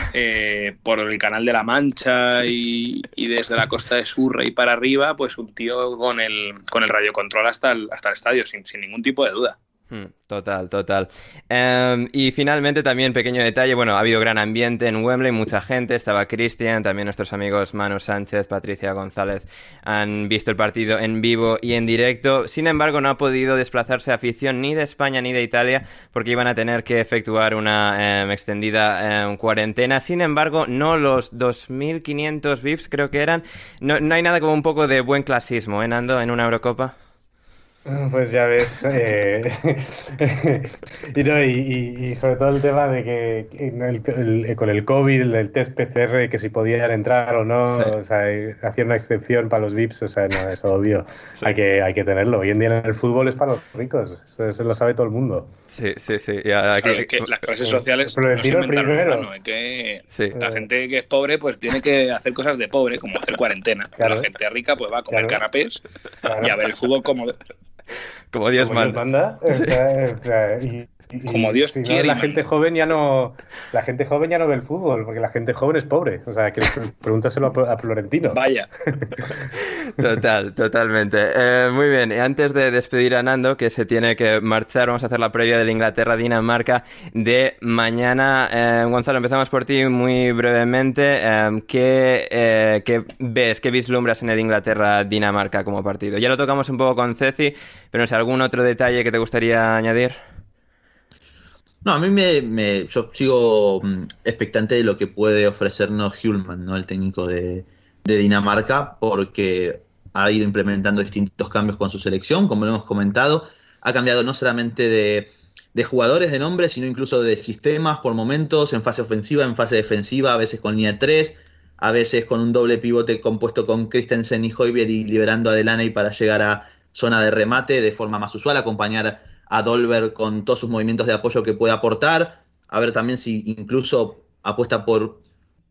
por el canal de la Mancha y, y, desde la costa de Surrey para arriba, pues un tío con el, con el radiocontrol hasta el, hasta el estadio, sin, sin ningún tipo de duda. Hmm, total, total. Um, y finalmente también pequeño detalle, bueno, ha habido gran ambiente en Wembley, mucha gente, estaba Cristian, también nuestros amigos Manu Sánchez, Patricia González han visto el partido en vivo y en directo, sin embargo no ha podido desplazarse afición ni de España ni de Italia porque iban a tener que efectuar una eh, extendida eh, cuarentena, sin embargo no los 2.500 VIPs creo que eran, no, no hay nada como un poco de buen clasismo, ¿eh, Nando, en una Eurocopa? Pues ya ves, eh, y, no, y, y, sobre todo el tema de que el, el, con el COVID, el test PCR, que si podían entrar o no, sí. o sea, hacía una excepción para los VIPs, o sea, no, es obvio, sí. hay, que, hay que tenerlo. Hoy en día en el fútbol es para los ricos, eso, eso lo sabe todo el mundo. Sí, sí, sí. Y aquí, claro, que las clases sociales pero no se primero. Humano, que sí. La gente que es pobre pues tiene que hacer cosas de pobre, como hacer cuarentena. Claro. La gente rica pues va a comer claro. canapés y a ver el fútbol como como Dios como manda. manda. Sí. O sea, o sea, y, como Dios si no, quiere. la gente joven ya no la gente joven ya no ve el fútbol porque la gente joven es pobre o sea que pregúntaselo a, a Florentino Vaya. Total, totalmente. Eh, muy bien, y antes de despedir a Nando, que se tiene que marchar, vamos a hacer la previa del Inglaterra-Dinamarca de mañana. Eh, Gonzalo, empezamos por ti muy brevemente. Eh, ¿qué, eh, ¿qué, ves, qué vislumbras en el Inglaterra-Dinamarca como partido? Ya lo tocamos un poco con Ceci, pero no sé, ¿algún otro detalle que te gustaría añadir? No, a mí me, yo sigo mm, expectante de lo que puede ofrecernos Hulman, ¿no? El técnico de, Dinamarca, porque ha ido implementando distintos cambios con su selección, como lo hemos comentado. Ha cambiado no solamente de, de jugadores, de nombres, sino incluso de sistemas por momentos, en fase ofensiva, en fase defensiva, a veces con línea 3, a veces con un doble pivote compuesto con Christensen y Hoybier y liberando a Delaney para llegar a zona de remate de forma más usual, acompañar a Dolber con todos sus movimientos de apoyo que puede aportar, a ver también si incluso apuesta por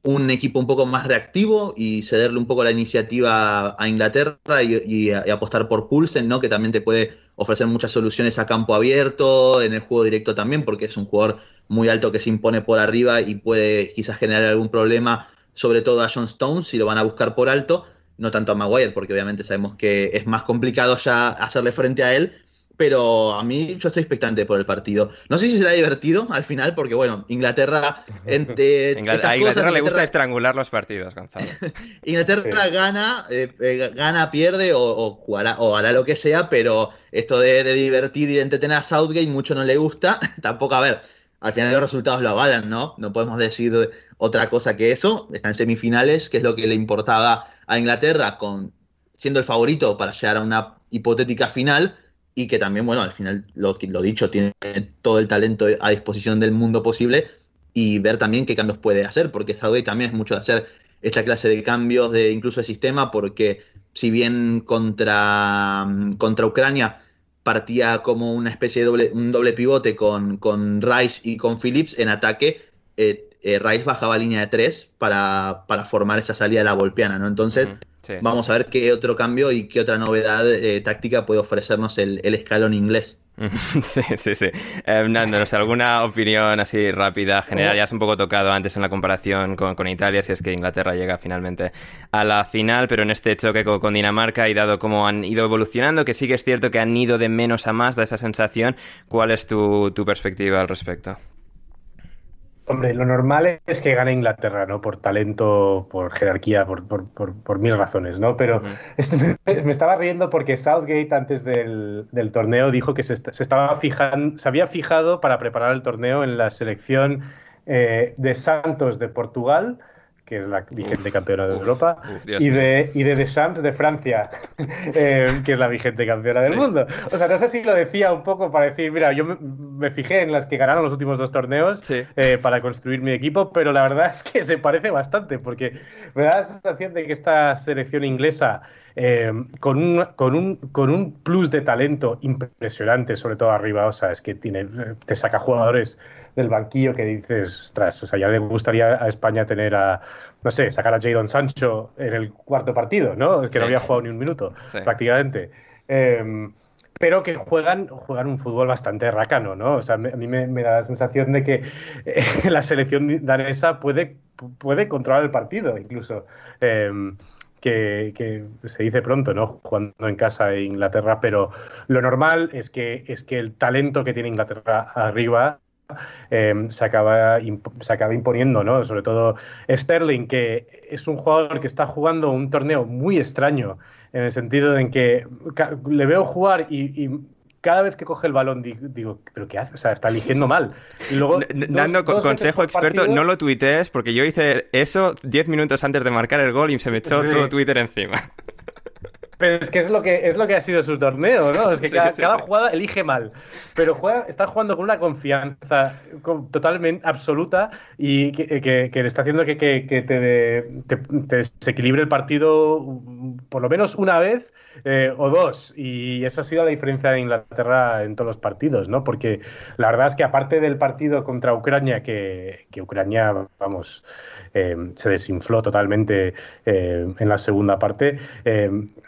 un equipo un poco más reactivo y cederle un poco la iniciativa a Inglaterra y, y, apostar por Pulsen, ¿no? que también te puede ofrecer muchas soluciones a campo abierto, en el juego directo también, porque es un jugador muy alto que se impone por arriba y puede quizás generar algún problema, sobre todo a John Stones, si lo van a buscar por alto, no tanto a Maguire, porque obviamente sabemos que es más complicado ya hacerle frente a él, pero a mí yo estoy expectante por el partido. No sé si será divertido al final, porque bueno, Inglaterra... Entre Inglaterra, a Inglaterra, Inglaterra le gusta estrangular los partidos, Gonzalo. Inglaterra sí. gana, eh, eh, gana, pierde o, o, hará, o, hará, lo que sea, pero esto de, de, divertir y de entretener a Southgate mucho no le gusta. Tampoco, a ver, al final los resultados lo avalan, ¿no? No podemos decir otra cosa que eso. Está en semifinales, que es lo que le importaba a Inglaterra, con siendo el favorito para llegar a una hipotética final y que también, bueno, al final, lo, dicho, tiene todo el talento a disposición del mundo posible y ver también qué cambios puede hacer, porque Southgate también es mucho de hacer esta clase de cambios de incluso de sistema, porque si bien contra, contra Ucrania partía como una especie de doble, un doble pivote con, con Rice y con Phillips en ataque, eh, eh, Rice bajaba línea de tres para, para, formar esa salida de la golpeana, ¿no? Entonces. Sí, vamos a ver qué otro cambio y qué otra novedad eh, táctica puede ofrecernos el, el escalón inglés. Sí, sí, sí. Eh, Nando, no sé, ¿alguna opinión así rápida, general? Ya has un poco tocado antes en la comparación con, con, Italia, si es que Inglaterra llega finalmente a la final, pero en este choque con, con, Dinamarca y dado cómo han ido evolucionando, que sí que es cierto que han ido de menos a más, da esa sensación, ¿cuál es tu, tu perspectiva al respecto? Hombre, lo normal es que gane Inglaterra, ¿no? Por talento, por jerarquía, por, por, por, por mil razones, ¿no? Pero uh -huh. este, me, me, estaba riendo porque Southgate antes del, del torneo dijo que se, se, estaba fijando, se había fijado para preparar el torneo en la selección eh, de Santos de Portugal, que es la vigente campeona de Europa, uf, y, de, y de Deschamps de Francia, eh, que es la vigente campeona del sí. mundo. O sea, no sé si lo decía un poco para decir, mira, yo me, me fijé en las que ganaron los últimos dos torneos sí. eh, para construir mi equipo, pero la verdad es que se parece bastante, porque me da la sensación de que esta selección inglesa, eh, con, un, con, un, con un plus de talento impresionante, sobre todo arriba, o sea, es que tiene, te saca jugadores del banquillo que dices, ostras, o sea, ya le gustaría a España tener a, no sé, sacar a Jadon Sancho en el cuarto partido, ¿no? Es que sí. no había jugado ni un minuto, sí. prácticamente. Eh, pero que juegan, juegan un fútbol bastante racano, ¿no? O sea, me, a mí me, me, da la sensación de que eh, la selección danesa puede, puede controlar el partido, incluso. Eh, que, que, se dice pronto, ¿no? Jugando en casa en Inglaterra, pero lo normal es que, es que el talento que tiene Inglaterra arriba eh, se, acaba, se acaba imponiendo, ¿no? Sobre todo Sterling, que es un jugador que está jugando un torneo muy extraño, en el sentido en que le veo jugar y, y cada vez que coge el balón digo, ¿pero qué hace? O sea, está eligiendo mal. Y luego, Dando dos, dos consejo experto, partido... no lo tuitees porque yo hice eso 10 minutos antes de marcar el gol y se me echó sí. todo Twitter encima. Pero es que es lo que es lo que ha sido su torneo, ¿no? Es que sí, cada, sí, cada sí. jugada elige mal, pero juega, está jugando con una confianza totalmente absoluta y que, que, que le está haciendo que, que te, te, te, desequilibre el partido por lo menos una vez eh, o dos. Y eso ha sido la diferencia de Inglaterra en todos los partidos, ¿no? Porque la verdad es que aparte del partido contra Ucrania, que, que Ucrania, vamos, eh, se desinfló totalmente eh, en la segunda parte,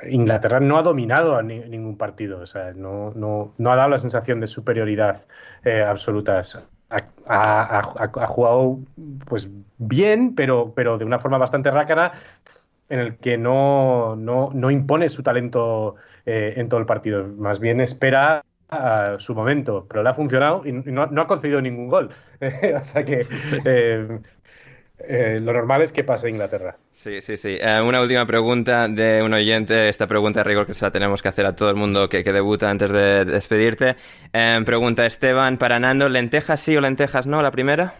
Inglaterra no ha dominado a ningún partido, o sea, no, no, no, ha dado la sensación de superioridad eh, absoluta. Ha, ha, jugado pues bien, pero, pero de una forma bastante rácara en el que no, no, no impone su talento eh, en todo el partido. Más bien espera a su momento, pero le ha funcionado y no, no ha concedido ningún gol. o sea que eh, eh, lo normal es que pase Inglaterra. Sí, sí, sí. Eh, una última pregunta de un oyente. Esta pregunta de rigor que se la tenemos que hacer a todo el mundo que, debuta antes de despedirte. pregunta Esteban para Nando: ¿lentejas sí o lentejas no? La primera.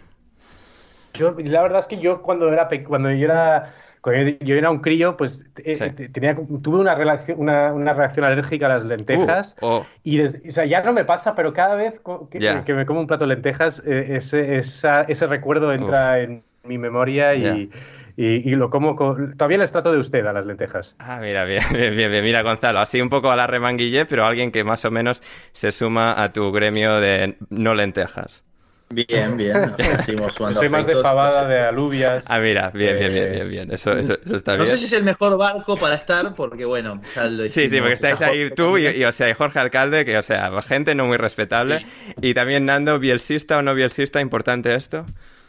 Yo, la verdad es que yo cuando era cuando yo era cuando yo era un crío, pues eh, tenía, tuve una, relación, una, una, reacción alérgica a las lentejas. Uh, oh. Y o sea, ya no me pasa, pero cada vez que, me como un plato de lentejas, ese, ese recuerdo entra en mi memoria y, y, lo como. Todavía les trato de usted a las lentejas. Ah, mira, bien, bien, bien, Mira, Gonzalo, así un poco a la remanguille, pero alguien que más o menos se suma a tu gremio de no lentejas. Bien, bien. Soy más de pavada, de alubias. Ah, mira, bien, bien, bien, bien, bien. Eso, eso, está bien. No sé si es el mejor barco para estar, porque bueno, ya lo Sí, sí, porque estáis ahí tú y, o sea, Jorge Alcalde, que, o sea, gente no muy respetable. Y también Nando, bielsista o no bielsista, importante esto.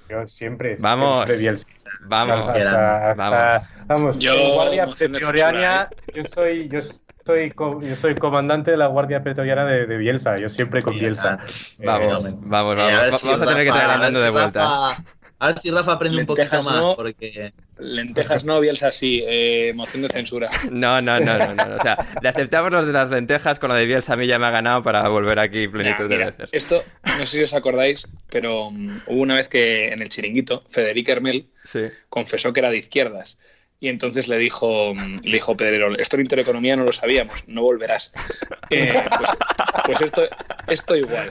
Yo siempre. Vamos. Vamos. Hasta, vamos. vamos. Yo, guardia pretoriana, yo soy, yo soy, yo soy comandante de la Guardia Pretoriana de, Bielsa. Yo siempre con Bielsa. Vamos, vamos, vamos. vamos a tener que traer a Nando de vuelta. A ver si Rafa aprende un poquito más, porque... Lentejas no, Bielsa sí, eh, moción de censura. No, no, no, no, no, o sea, le aceptamos los de las lentejas, con la de Bielsa a mí ya me ha ganado para volver aquí plenitud de veces. Esto, no sé si os acordáis, pero um, hubo una vez que en el chiringuito, Federica Hermel confesó que era de izquierdas. Y entonces le dijo, le dijo Pedrerol, esto en Intereconomía no lo sabíamos, no volverás. Eh, pues, pues, esto, esto igual.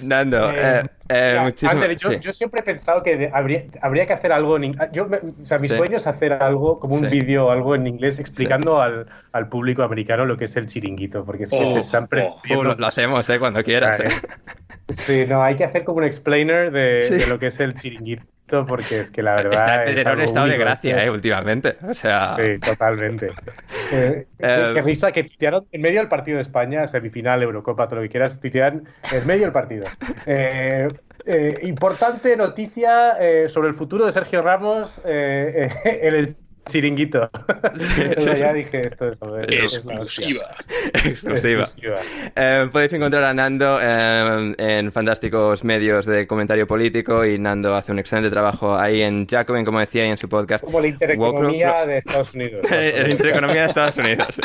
Nando, eh, eh, yo, siempre he pensado que habría, habría que hacer algo en yo, o sea, mi sueño es hacer algo, como un vídeo o algo en inglés, explicando al, al, público americano lo que es el chiringuito, porque es que se oh, están oh, lo, lo, hacemos, eh, cuando quieras. Sí, no, hay que hacer como un explainer de, de lo que es el chiringuito porque es que la verdad. Está en estado de gracia, eh, últimamente. O sea. Sí, totalmente. eh, qué, eh, risa que tuitearon en medio del partido de España, semifinal, Eurocopa, todo lo que quieras, tuitearon en medio del partido. Eh, importante noticia sobre el futuro de Sergio Ramos en el Chiringuito. ya dije esto es, exclusiva. exclusiva. Eh, podéis encontrar a Nando eh, en fantásticos medios de comentario político y Nando hace un excelente trabajo ahí en Jacobin, como decía, y en su podcast. Como la intereconomía de Estados Unidos. la intereconomía de Estados Unidos.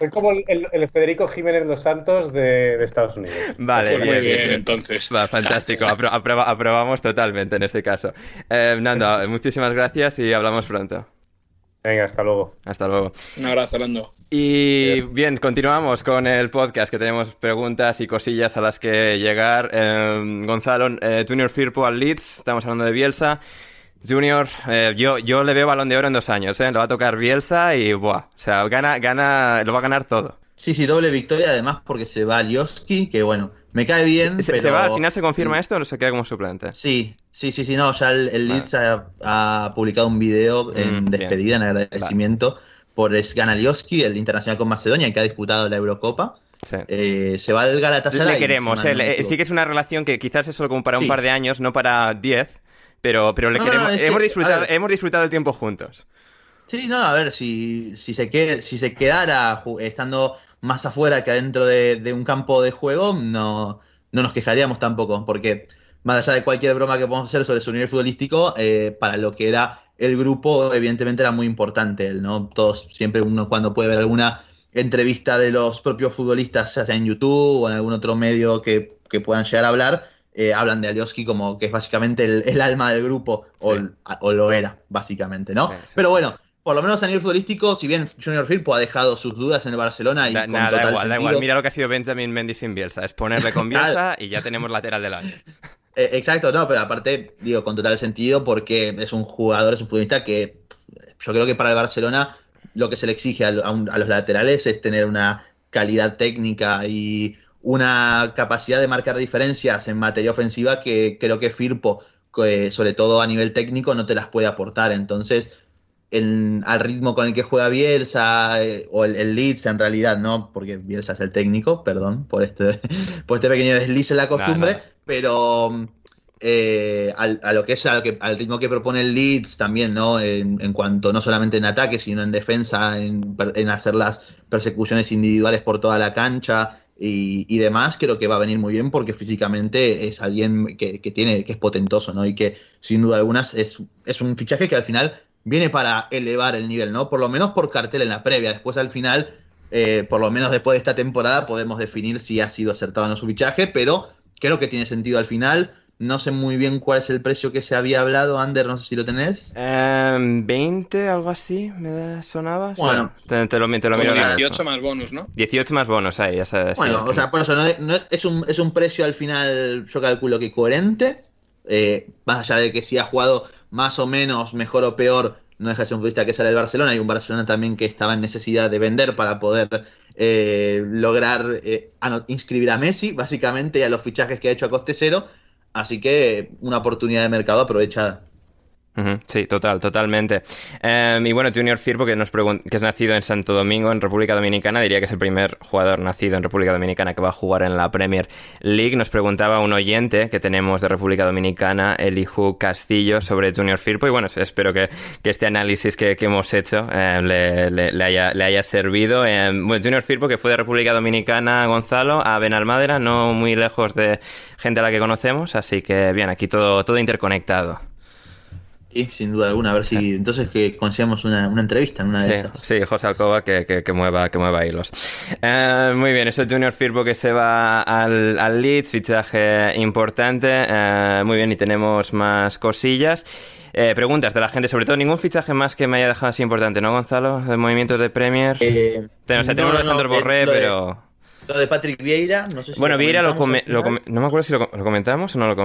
Es como el, Federico Jiménez dos Santos de, Estados Unidos. Vale, pues muy bien, entonces. Va, fantástico, aprobamos totalmente en ese caso. Eh, Nando, muchísimas gracias y hablamos pronto. Venga, hasta luego. Hasta luego. Un abrazo, Lando. Y bien. continuamos con el podcast, que tenemos preguntas y cosillas a las que llegar. Eh, Gonzalo, eh, Junior Firpo al Leeds, estamos hablando de Bielsa. Junior, eh, yo, yo le veo balón de oro en dos años, ¿eh? Lo va a tocar Bielsa y, buah, o sea, gana, gana, lo va a ganar todo. Sí, sí, doble victoria, además porque se va Lioski, que bueno, me cae bien. ¿Se, pero... va? ¿Al final se confirma esto o se queda como suplente? Sí, sí, sí, sí, no, ya el, Leeds ha, publicado un video en mm, despedida, en agradecimiento por Sganalioski, el internacional con Macedonia, que ha disputado la Eurocopa. Eh, se va al Galatasaray. Le queremos, eh, sí que es una relación que quizás es solo como para un par de años, no para diez, pero, pero le queremos. hemos, disfrutado, hemos disfrutado el tiempo juntos. Sí, no, a ver, si, si, se, si se quedara estando más afuera que adentro de, un campo de juego, no, no, nos quejaríamos tampoco, porque más allá de cualquier broma que podamos hacer sobre su nivel futbolístico, eh, para lo que era el grupo, evidentemente era muy importante ¿no? Todos, siempre uno cuando puede ver alguna entrevista de los propios futbolistas, ya sea en YouTube o en algún otro medio que, puedan llegar a hablar, eh, hablan de Alioski como que es básicamente el, alma del grupo, o, lo era, básicamente, ¿no? Pero bueno, por lo menos a nivel futbolístico, si bien Junior Firpo ha dejado sus dudas en el Barcelona y con da igual, da igual. Mira lo que ha sido Benjamin Mendy sin Bielsa. Es ponerle con Bielsa y ya tenemos lateral del año. Eh, exacto, no, pero aparte, digo, con total sentido porque es un jugador, es un futbolista que yo creo que para el Barcelona lo que se le exige a, los laterales es tener una calidad técnica y una capacidad de marcar diferencias en materia ofensiva que creo que Firpo, sobre todo a nivel técnico, no te las puede aportar. Entonces, al ritmo con el que juega Bielsa, eh, o el, Leeds en realidad, ¿no? Porque Bielsa es el técnico, perdón por este, por este pequeño desliz en la costumbre, pero eh, a lo que es al, ritmo que propone el Leeds también, ¿no? En, cuanto no solamente en ataque, sino en defensa, en, hacer las persecuciones individuales por toda la cancha y, demás, creo que va a venir muy bien porque físicamente es alguien que, tiene, que es potentoso, ¿no? Y que sin duda alguna es, es un fichaje que al final viene para elevar el nivel, ¿no? Por lo menos por cartel en la previa. Después al final, eh, por lo menos después de esta temporada, podemos definir si ha sido acertado o no su fichaje, pero creo que tiene sentido al final. No sé muy bien cuál es el precio que se había hablado, Ander, no sé si lo tenés. 20, em, algo así, me sonaba. Bueno, te, lo, miro. 18 más bonus, ¿no? 18 más bonus, ahí, ya sabes. Bueno, o sea, por eso no, es, un, es un precio al final, yo calculo que coherente. Eh, más allá de que si ha jugado más o menos, mejor o peor, no deja de ser un futbolista que sale del Barcelona. Hay un Barcelona también que estaba en necesidad de vender para poder eh, lograr eh, inscribir a Messi, básicamente, a los fichajes que ha hecho a coste cero. Así que una oportunidad de mercado aprovechada. Sí, total, totalmente. Em, y bueno, Junior Firpo, que, nos que es nacido en Santo Domingo, en República Dominicana, diría que es el primer jugador nacido en República Dominicana que va a jugar en la Premier League. Nos preguntaba un oyente que tenemos de República Dominicana, Elihu Castillo, sobre Junior Firpo. Y bueno, espero que, este análisis que, hemos hecho em, le, haya, servido. Em, bueno, Junior Firpo, que fue de República Dominicana, Gonzalo, a Benalmádena, no muy lejos de gente a la que conocemos. Así que bien, aquí todo, todo interconectado. Sí, sin duda alguna. A ver si entonces que consigamos una, entrevista en una de sí, esas. Sí, José Alcoba que, mueva, que mueva hilos. Eh, muy bien, eso es Junior Firpo que se va al, al Leeds, fichaje importante. Eh, muy bien, y tenemos más cosillas. Eh, preguntas de la gente, sobre todo ningún fichaje más que me haya dejado así importante, ¿no, Gonzalo? De movimientos de Premier. tenemos, no, tenemos no, Borré, pero... Lo de Patrick Vieira, no sé si Bueno, Vieira lo, no me acuerdo si lo, comentamos o no lo,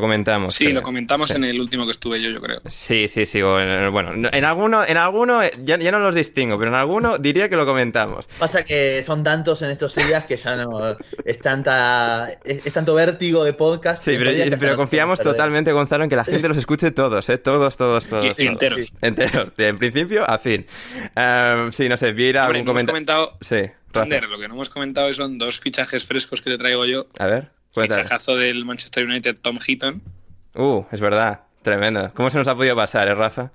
comentamos. Sí, lo comentamos en el último que estuve yo, yo creo. Sí, sí, sí. Bueno, en alguno, en alguno ya, no los distingo, pero en alguno diría que lo comentamos. Pasa que son tantos en estos días que ya no es tanta es, tanto vértigo de podcast. Sí, pero, confiamos totalmente, Gonzalo, en que la gente los escuche todos, ¿eh? Todos, todos, todos. Y, enteros. Enteros, en principio a fin. Em, sí, no sé, Vieira, algún comentado. Sí lo que no hemos comentado son dos fichajes frescos que te traigo yo. A ver, Fichajazo del Manchester United, Tom Heaton. Uh, es verdad, tremendo. ¿Cómo se nos ha podido pasar, eh, Rafa?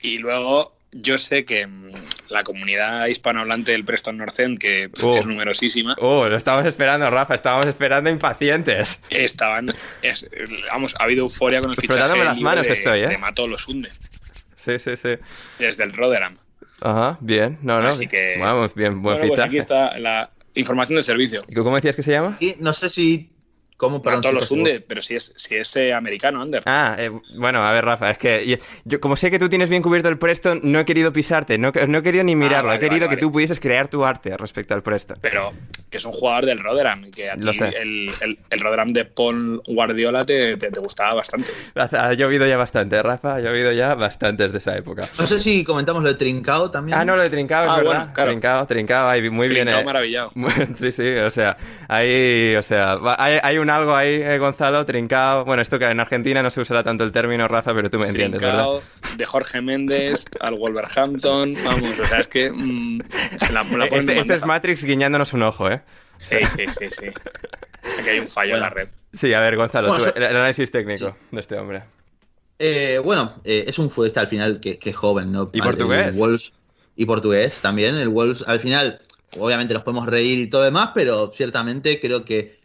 Y luego, yo sé que mm, la comunidad hispanohablante del Preston North End, que uh. es numerosísima. Uh, lo estábamos esperando, Rafa, estábamos esperando impacientes. Estaban, vamos, ha habido euforia con el pues fichaje las manos de, estoy, ¿eh? de Mato los hunde. Sí, sí, sí. Desde el Rotherham. Ajá, bien, no, no. Así que. Vamos, bien, buen bueno, pues aquí está la información de servicio. ¿Y cómo decías que se llama? Y no sé si ¿Cómo para todos los hunde, pero si es, si es eh, americano, Ander. Ah, eh, bueno, a ver, Rafa, es que yo, como sé que tú tienes bien cubierto el Preston, no he querido pisarte, no, no he querido ni ah, mirarlo, he querido que tú pudieses crear tu arte respecto al Preston. Pero que es un jugador del Rotherham, que a ti el, el, el, Rotherham de Paul Guardiola te, te, gustaba bastante. Ha, llovido ya bastante, Rafa, ha llovido ya bastante desde esa época. No sé si comentamos lo de Trincao también. Ah, no, lo de Trincao, es ah, verdad. Trincao, Trincao, ahí, muy bien. Trincao eh. maravillado. sí, sí, o sea, ahí, o sea, hay, hay un algo ahí, eh, Gonzalo, trincao. Bueno, esto que en Argentina no se usará tanto el término, Rafa, pero tú me entiendes, trincao, ¿verdad? De Jorge Méndez al Wolverhampton, vamos, o sea, es que mm, se la, la Este, este es Matrix guiñándonos un ojo, ¿eh? Sí, sí, sí, sí. Aquí hay un fallo en la red. Sí, a ver, Gonzalo, el, análisis técnico de este hombre. Eh, bueno, eh, es un futbolista al final que, es joven, ¿no? ¿Y portugués? Wolves, y portugués también. El Wolves al final, obviamente los podemos reír y todo lo demás, pero ciertamente creo que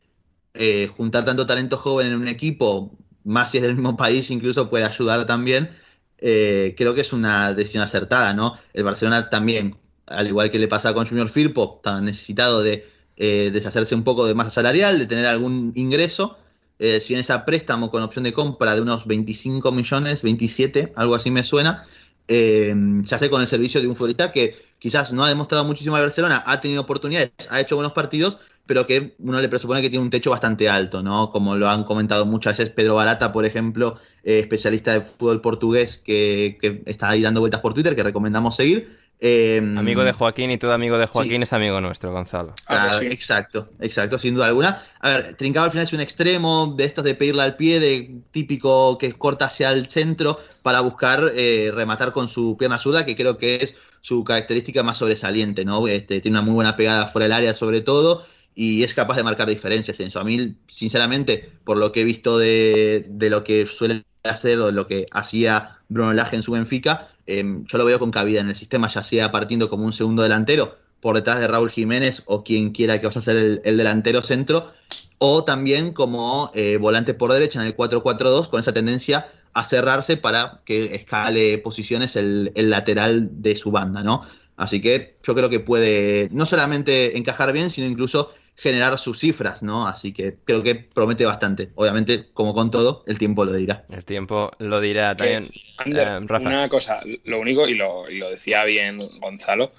eh, juntar tanto talento joven en un equipo, más si es del mismo país, incluso puede ayudar también. Eh, creo que es una decisión acertada, ¿no? El Barcelona también, al igual que le pasa con Junior Firpo, está necesitado de eh, deshacerse un poco de masa salarial, de tener algún ingreso. si bien esa préstamo con opción de compra de unos 25 millones, 27, algo así me suena, se hace con el servicio de un futbolista que quizás no ha demostrado muchísimo al Barcelona, ha tenido oportunidades, ha hecho buenos partidos, pero que uno le presupone que tiene un techo bastante alto, ¿no? Como lo han comentado muchas veces Pedro Barata, por ejemplo, eh, especialista de fútbol portugués que, está ahí dando vueltas por Twitter, que recomendamos seguir. Eh, Amigo de Joaquín y todo amigo de Joaquín es amigo nuestro, Gonzalo. Ah, Claro, pues sí. exacto, exacto, sin duda alguna. A ver, Trincado al final es un extremo de estos de pedirle al pie, de típico que corta hacia el centro para buscar eh, rematar con su pierna zurda, que creo que es su característica más sobresaliente, ¿no? Este, tiene una muy buena pegada fuera del área sobre todo y es capaz de marcar diferencias en eso. A mí, sinceramente, por lo que he visto de, de lo que suele hacer o de lo que hacía Bruno Lage en su Benfica, eh, yo lo veo con cabida en el sistema, ya sea partiendo como un segundo delantero por detrás de Raúl Jiménez o quien quiera que vaya a ser el, el delantero centro, o también como eh, volante por derecha en el 4-4-2, con esa tendencia a cerrarse para que escale posiciones el, el lateral de su banda, ¿no? Así que yo creo que puede no solamente encajar bien, sino incluso generar sus cifras, ¿no? Así que creo que promete bastante. Obviamente, como con todo, el tiempo lo dirá. El tiempo lo dirá también. Ander, eh, Rafa. una cosa, lo único, y lo, y lo decía bien Gonzalo,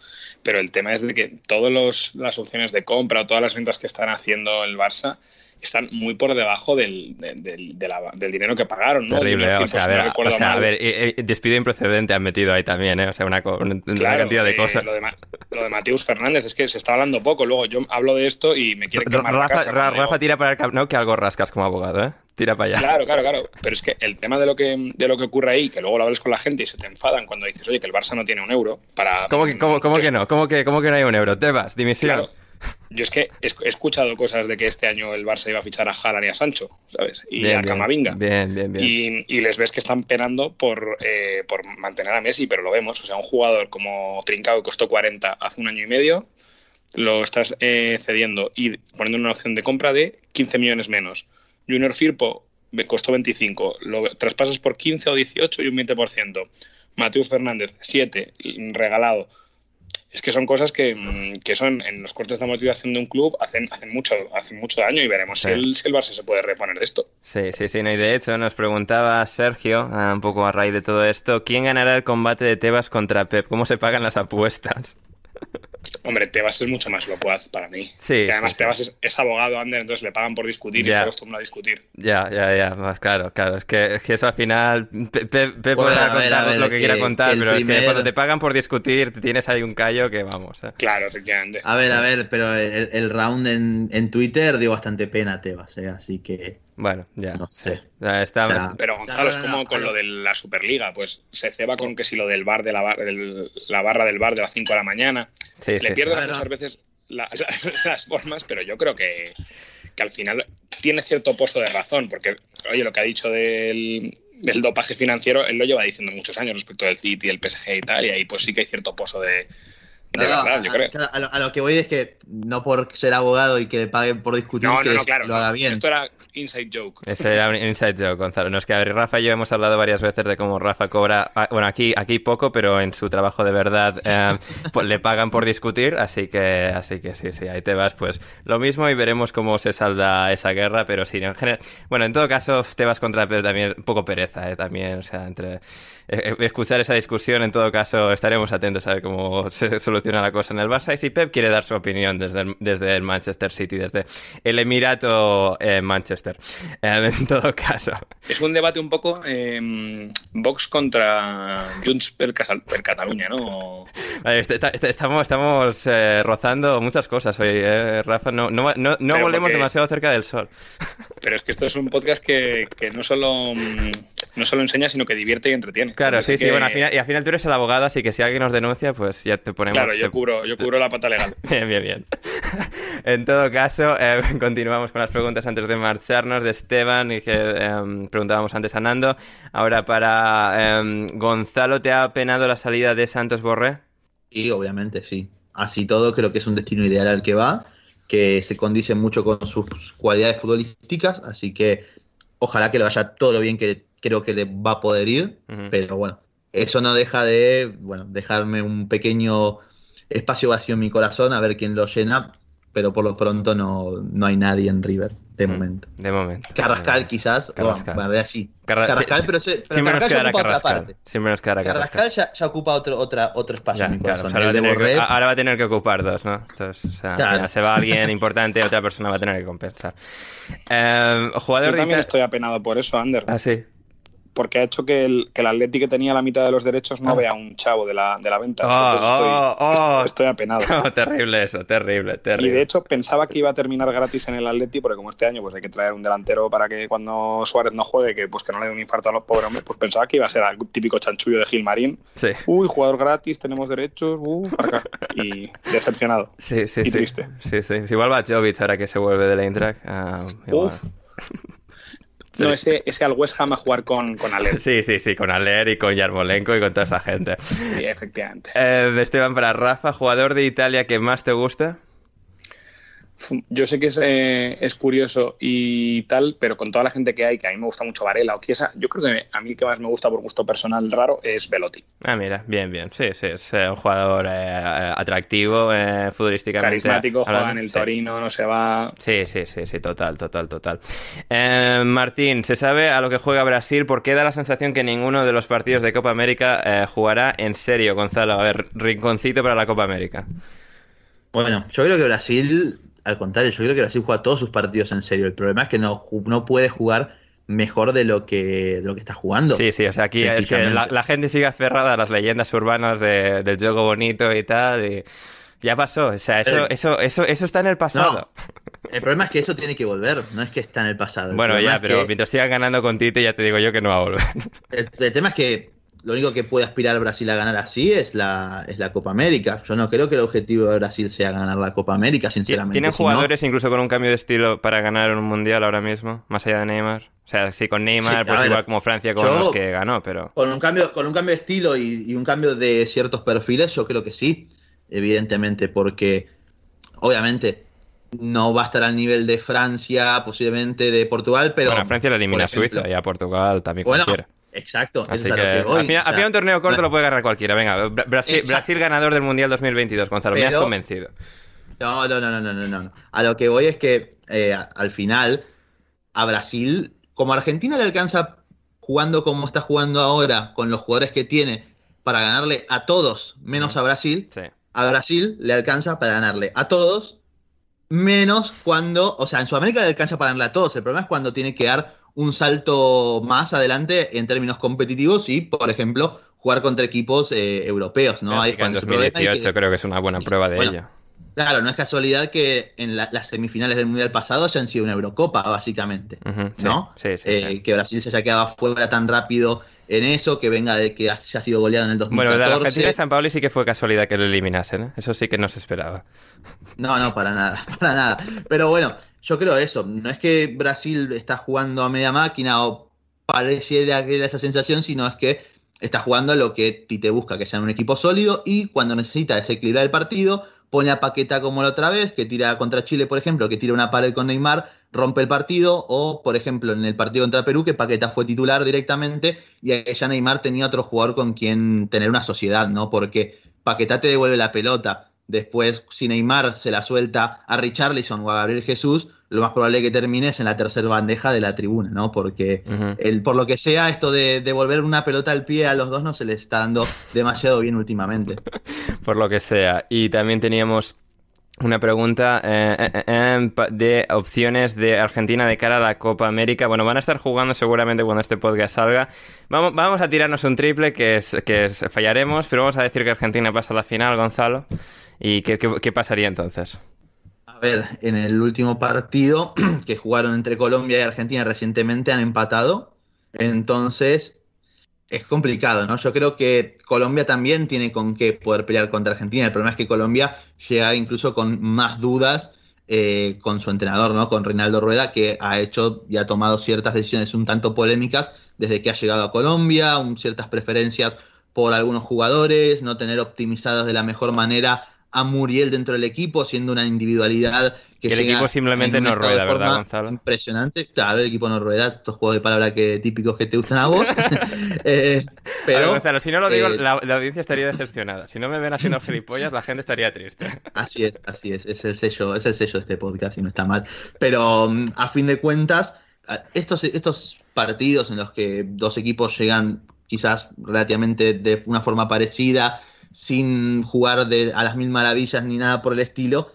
pero el tema es de que todas las opciones de compra o todas las ventas que están haciendo el Barça están muy por debajo del, del, del- de la- del dinero que pagaron, ¿no? Terrible, o sea, a ver, no o sea, a mal. ver, eh, eh, despido improcedente han metido ahí también, ¿eh? O sea, una, cantidad de eh, cosas. Lo de, lo de Mateus Fernández, es que se está hablando poco. Luego yo hablo de esto y me quiere quemar la Rafa, casa. Ra- cuando Rafa tira para el no, que algo rascas como abogado, ¿eh? Tira para allá. Claro, claro, claro. Pero es que el tema de lo que, de lo que ocurre ahí, que luego lo hablas con la gente y se te enfadan cuando dices, oye, que el Barça no tiene un euro para. ¿Cómo que, cómo, cómo que no? ¿Cómo que, ¿Cómo que no hay un euro? Tebas, dimisión. Claro. Yo es que he escuchado cosas de que este año el Barça iba a fichar a Haaland y a Sancho, ¿sabes? Y Bien, a Camavinga. Bien, bien, bien. Y, y les ves que están penando por, eh, por mantener a Messi, pero lo vemos. O sea, un jugador como Trincao que costó 40 hace un año y medio, lo estás eh, cediendo y poniendo una opción de compra de 15 millones menos. Junior Firpo costó 25, lo traspasas por 15 o 18 y un 20%. Mateus Fernández, 7, regalado. Es que son cosas que, mm, que son en los cortes de amortización de un club hacen, hacen, mucho, hacen mucho daño y veremos Sí. si, el, si el Barça se puede reponer de esto. Sí, sí, sí, no, y de hecho nos preguntaba Sergio, ah, un poco a raíz de todo esto, ¿quién ganará el combate de Tebas contra Pep? ¿Cómo se pagan las apuestas? Hombre, Tebas es mucho más locuaz para mí. Sí, Y además sí, sí. Tebas es, es abogado, Ander, entonces le pagan por discutir y Ya. se acostumbra a discutir. Ya, ya, ya, más claro, claro, es que, es que eso al final, Pep, Pep Bueno, podrá contar lo que que- quiera contar, que pero es que cuando te pagan por discutir tienes ahí un callo que vamos, ¿eh? Claro, efectivamente. A ver, a ver, pero el, el round en, en Twitter dio bastante pena a Tebas, ¿eh? así que Bueno, ya. no sé. Ya está, O sea, Pero Gonzalo, No, es como no, con a lo de la Superliga, pues se ceba con que si lo del bar de la, bar- del- la barra del bar de las 5 de la mañana. sí, Le sí, pierden A ver, muchas no. veces la- la- las formas, pero yo creo que, que al final tiene cierto pozo de razón, porque, oye, lo que ha dicho del, del dopaje financiero, él lo lleva diciendo muchos años respecto del City, el PSG y tal, y ahí pues sí que hay cierto pozo de, de No, no, verdad, yo a, creo. claro, a lo, a lo que voy es que no por ser abogado y que le paguen por discutir, No, no, que no, claro. lo haga bien. Esto era inside joke. Ese era un inside joke, Gonzalo. No, es que a ver, Rafa y yo hemos hablado varias veces de cómo Rafa cobra, ah, bueno, aquí, aquí poco, pero en su trabajo de verdad eh, pues le pagan por discutir, así que, así que sí, sí, ahí te vas, pues lo mismo y veremos cómo se salda esa guerra, pero sí, en general, bueno, en todo caso, te vas contra Pep también, un poco pereza, eh, también, o sea, entre escuchar esa discusión, en todo caso, estaremos atentos a ver cómo se soluciona la cosa en el Barça y si Pep quiere dar su opinión desde el, desde el Manchester City, desde el Emirato eh, Manchester. Eh, en todo caso. Es un debate un poco eh, Vox contra Junts per, Casal- per Cataluña, ¿no? Vale, est- est- estamos estamos eh, rozando muchas cosas hoy, eh, Rafa. No, no, no, no porque- demasiado cerca del sol. Pero es que esto es un podcast que, que no solo mm, no solo enseña, sino que divierte y entretiene. Claro, sí, sí. Bueno, al final, y al final tú eres el abogado, así que si alguien nos denuncia, pues ya te ponemos. Claro, yo te- cubro, yo cubro la pata legal. Bien, bien, bien. En todo caso, eh, continuamos con las preguntas antes de marcharnos de Esteban y que em, preguntábamos antes a Nando. Ahora para em, Gonzalo, ¿te ha penado la salida de Santos Borré? Y obviamente sí. Así todo, creo que es un destino ideal al que va, que se condice mucho con sus cualidades futbolísticas, así que ojalá que le vaya todo lo bien que creo que le va a poder ir, pero bueno, eso no deja de, bueno, dejarme un pequeño espacio vacío en mi corazón a ver quién lo llena, pero por lo pronto no, no hay nadie en River, de momento. De momento. Carrascal quizás, Carrascal. bueno, a ver así. Carra- Carrascal, sí, pero, se, pero Siempre nos Carrascal ya quedará ocupa otra Carrascal. parte. Siempre nos quedará Carrascal. Carrascal ya, ya ocupa otro, otra, otro espacio Ya, en mi claro, corazón. o sea, ahora, va a de tener que, Borré, ahora va a tener que ocupar dos, ¿no? Entonces, o sea, al Claro. se va alguien importante, otra persona va a tener que compensar. Eh, jugador Yo también estoy apenado por eso, Ander. Ah, sí. Porque ha hecho que el, que el Atleti que tenía la mitad de los derechos no Ah. vea un chavo de la, de la venta. Oh, Entonces estoy, oh, estoy- estoy apenado. No, terrible eso, terrible, Y terrible. de hecho pensaba que iba a terminar gratis en el Atleti, porque como este año pues hay que traer un delantero para que cuando Suárez no juegue, que pues que no le dé un infarto a los pobres hombres, pues pensaba que iba a ser el típico chanchullo de Gilmarín. Sí. Uy, jugador gratis, tenemos derechos, uh, para acá. Y decepcionado. Sí, sí, y sí. triste. Sí, sí. Igual va Jovic ahora que se vuelve del Eintracht. Ah, igual. Uf. No, ese, ese al West Ham a jugar con, con Aler. Sí, sí, sí, con Aler y con Yarmolenko y con toda esa gente. Sí, efectivamente. Eh, Esteban, para Rafa, jugador de Italia que más te gusta. Yo sé que es, eh, es curioso y tal, pero con toda la gente que hay, que a mí me gusta mucho Varela o Chiesa, yo creo que a mí el que más me gusta por gusto personal raro es Velotti. Ah, mira, bien, bien. Sí, sí, es eh, un jugador eh, atractivo eh, futbolísticamente. Carismático, juega en el Sí. Torino, no se va. Sí, sí, sí, sí, total, total, total. Eh, Martín, ¿se sabe a lo que juega Brasil? Porque da la sensación que ninguno de los partidos de Copa América eh, jugará en serio, Gonzalo. A ver, rinconcito para la Copa América. Bueno, yo creo que Brasil, al contrario, yo creo que Brasil juega todos sus partidos en serio. El problema es que no, no puede jugar mejor de lo que, de lo que está jugando. Sí, sí, o sea, aquí es que Sencillamente. la, la gente sigue aferrada a las leyendas urbanas de- del juego bonito y tal. Y ya pasó, o sea, eso, Pero- eso, eso, eso está en el pasado. El problema es que eso tiene que volver, no es que está en el pasado. El Bueno, ya, es pero que- mientras sigan ganando con Tite, ya te digo yo que no va a volver. el, el tema es que lo único que puede aspirar Brasil a ganar así es la, es la Copa América. Yo no creo que el objetivo de Brasil sea ganar la Copa América, sinceramente. ¿Tienen Si no- jugadores incluso con un cambio de estilo para ganar un mundial ahora mismo? Más allá de Neymar. O sea, sí, con Neymar, Sí, pues ver, igual como Francia con yo- los que ganó, pero. Con un cambio, con un cambio de estilo y, y un cambio de ciertos perfiles, yo creo que sí, evidentemente, porque obviamente no va a estar al nivel de Francia, posiblemente de Portugal, pero. bueno, Francia la elimina ejemplo- Suiza y a Portugal también Bueno, cualquiera. Exacto, Así es a que, lo que voy. al, final, o al sea, final un torneo corto lo puede ganar cualquiera. Venga, Bra- Brasil, ganador del Mundial 2022, Gonzalo. me has convencido. No, no, no, no, no, no, no. A lo que voy es que eh, al final a Brasil, como a Argentina le alcanza jugando como está jugando ahora, con los jugadores que tiene, para ganarle a todos, menos a Brasil, Sí. a Brasil le alcanza para ganarle a todos, menos cuando, o sea, en Sudamérica le alcanza para ganarle a todos. El problema es cuando tiene que dar un salto más adelante en términos competitivos y, por ejemplo, jugar contra equipos eh, europeos, ¿no? Ahí en cuando ese problema y que- 2018 creo que es una buena prueba de Bueno, ello. Claro, no es casualidad que en la- las semifinales del Mundial pasado hayan sido una Eurocopa, básicamente. Sí, ¿No? Sí, sí, Eh, sí. Que Brasil se haya quedado fuera tan rápido en eso, que venga de que haya sido goleado en el Bueno, 2014. la Argentina de San Paoli sí que fue casualidad que lo eliminasen, ¿eh? Eso sí que no se esperaba. No, no, para nada, para nada. Pero bueno, yo creo eso. No es que Brasil está jugando a media máquina o pareciera que era esa sensación, sino es que está jugando a lo que Tite busca, que sea un equipo sólido y cuando necesita desequilibrar el partido, pone a Paqueta como la otra vez, que tira contra Chile, por ejemplo, que tira una pared con Neymar, rompe el partido, o por ejemplo en el partido contra Perú, que Paqueta fue titular directamente y ya Neymar tenía otro jugador con quien tener una sociedad, ¿no? Porque Paqueta te devuelve la pelota. Después, si Neymar se la suelta a Richarlison o a Gabriel Jesús, lo más probable es que termines en la tercera bandeja de la tribuna, ¿no? Porque el, por lo que sea, esto de devolver una pelota al pie a los dos no se les está dando demasiado bien últimamente. por lo que sea. Y también teníamos una pregunta eh, eh, eh, pa- de opciones de Argentina de cara a la Copa América. Bueno, van a estar jugando seguramente cuando este podcast salga. Vamos, vamos a tirarnos un triple que, es, que es- fallaremos, pero vamos a decir que Argentina pasa a la final, Gonzalo. ¿Y qué, qué- pasaría entonces? A ver, en el último partido que jugaron entre Colombia y Argentina recientemente han empatado. Entonces, es complicado, ¿no? Yo creo que Colombia también tiene con qué poder pelear contra Argentina. El problema es que Colombia llega incluso con más dudas eh, con su entrenador, ¿no? Con Reinaldo Rueda, que ha hecho y ha tomado ciertas decisiones un tanto polémicas desde que ha llegado a Colombia, un- ciertas preferencias por algunos jugadores, no tener optimizadas de la mejor manera a Muriel dentro del equipo, siendo una individualidad que el equipo simplemente no rueda, ¿verdad, Gonzalo? Impresionante, claro, el equipo no rueda, estos juegos de palabra que típicos que te gustan a vos. Eh, A ver, pero Gonzalo, si no lo digo, eh, la, la audiencia estaría decepcionada. Si no me ven haciendo gilipollas, la gente estaría triste. Así es, así es, es el sello, es el sello de este podcast y no está mal. Pero mm, a fin de cuentas, estos, estos partidos en los que dos equipos llegan quizás relativamente de una forma parecida, sin jugar de, a las mil maravillas ni nada por el estilo,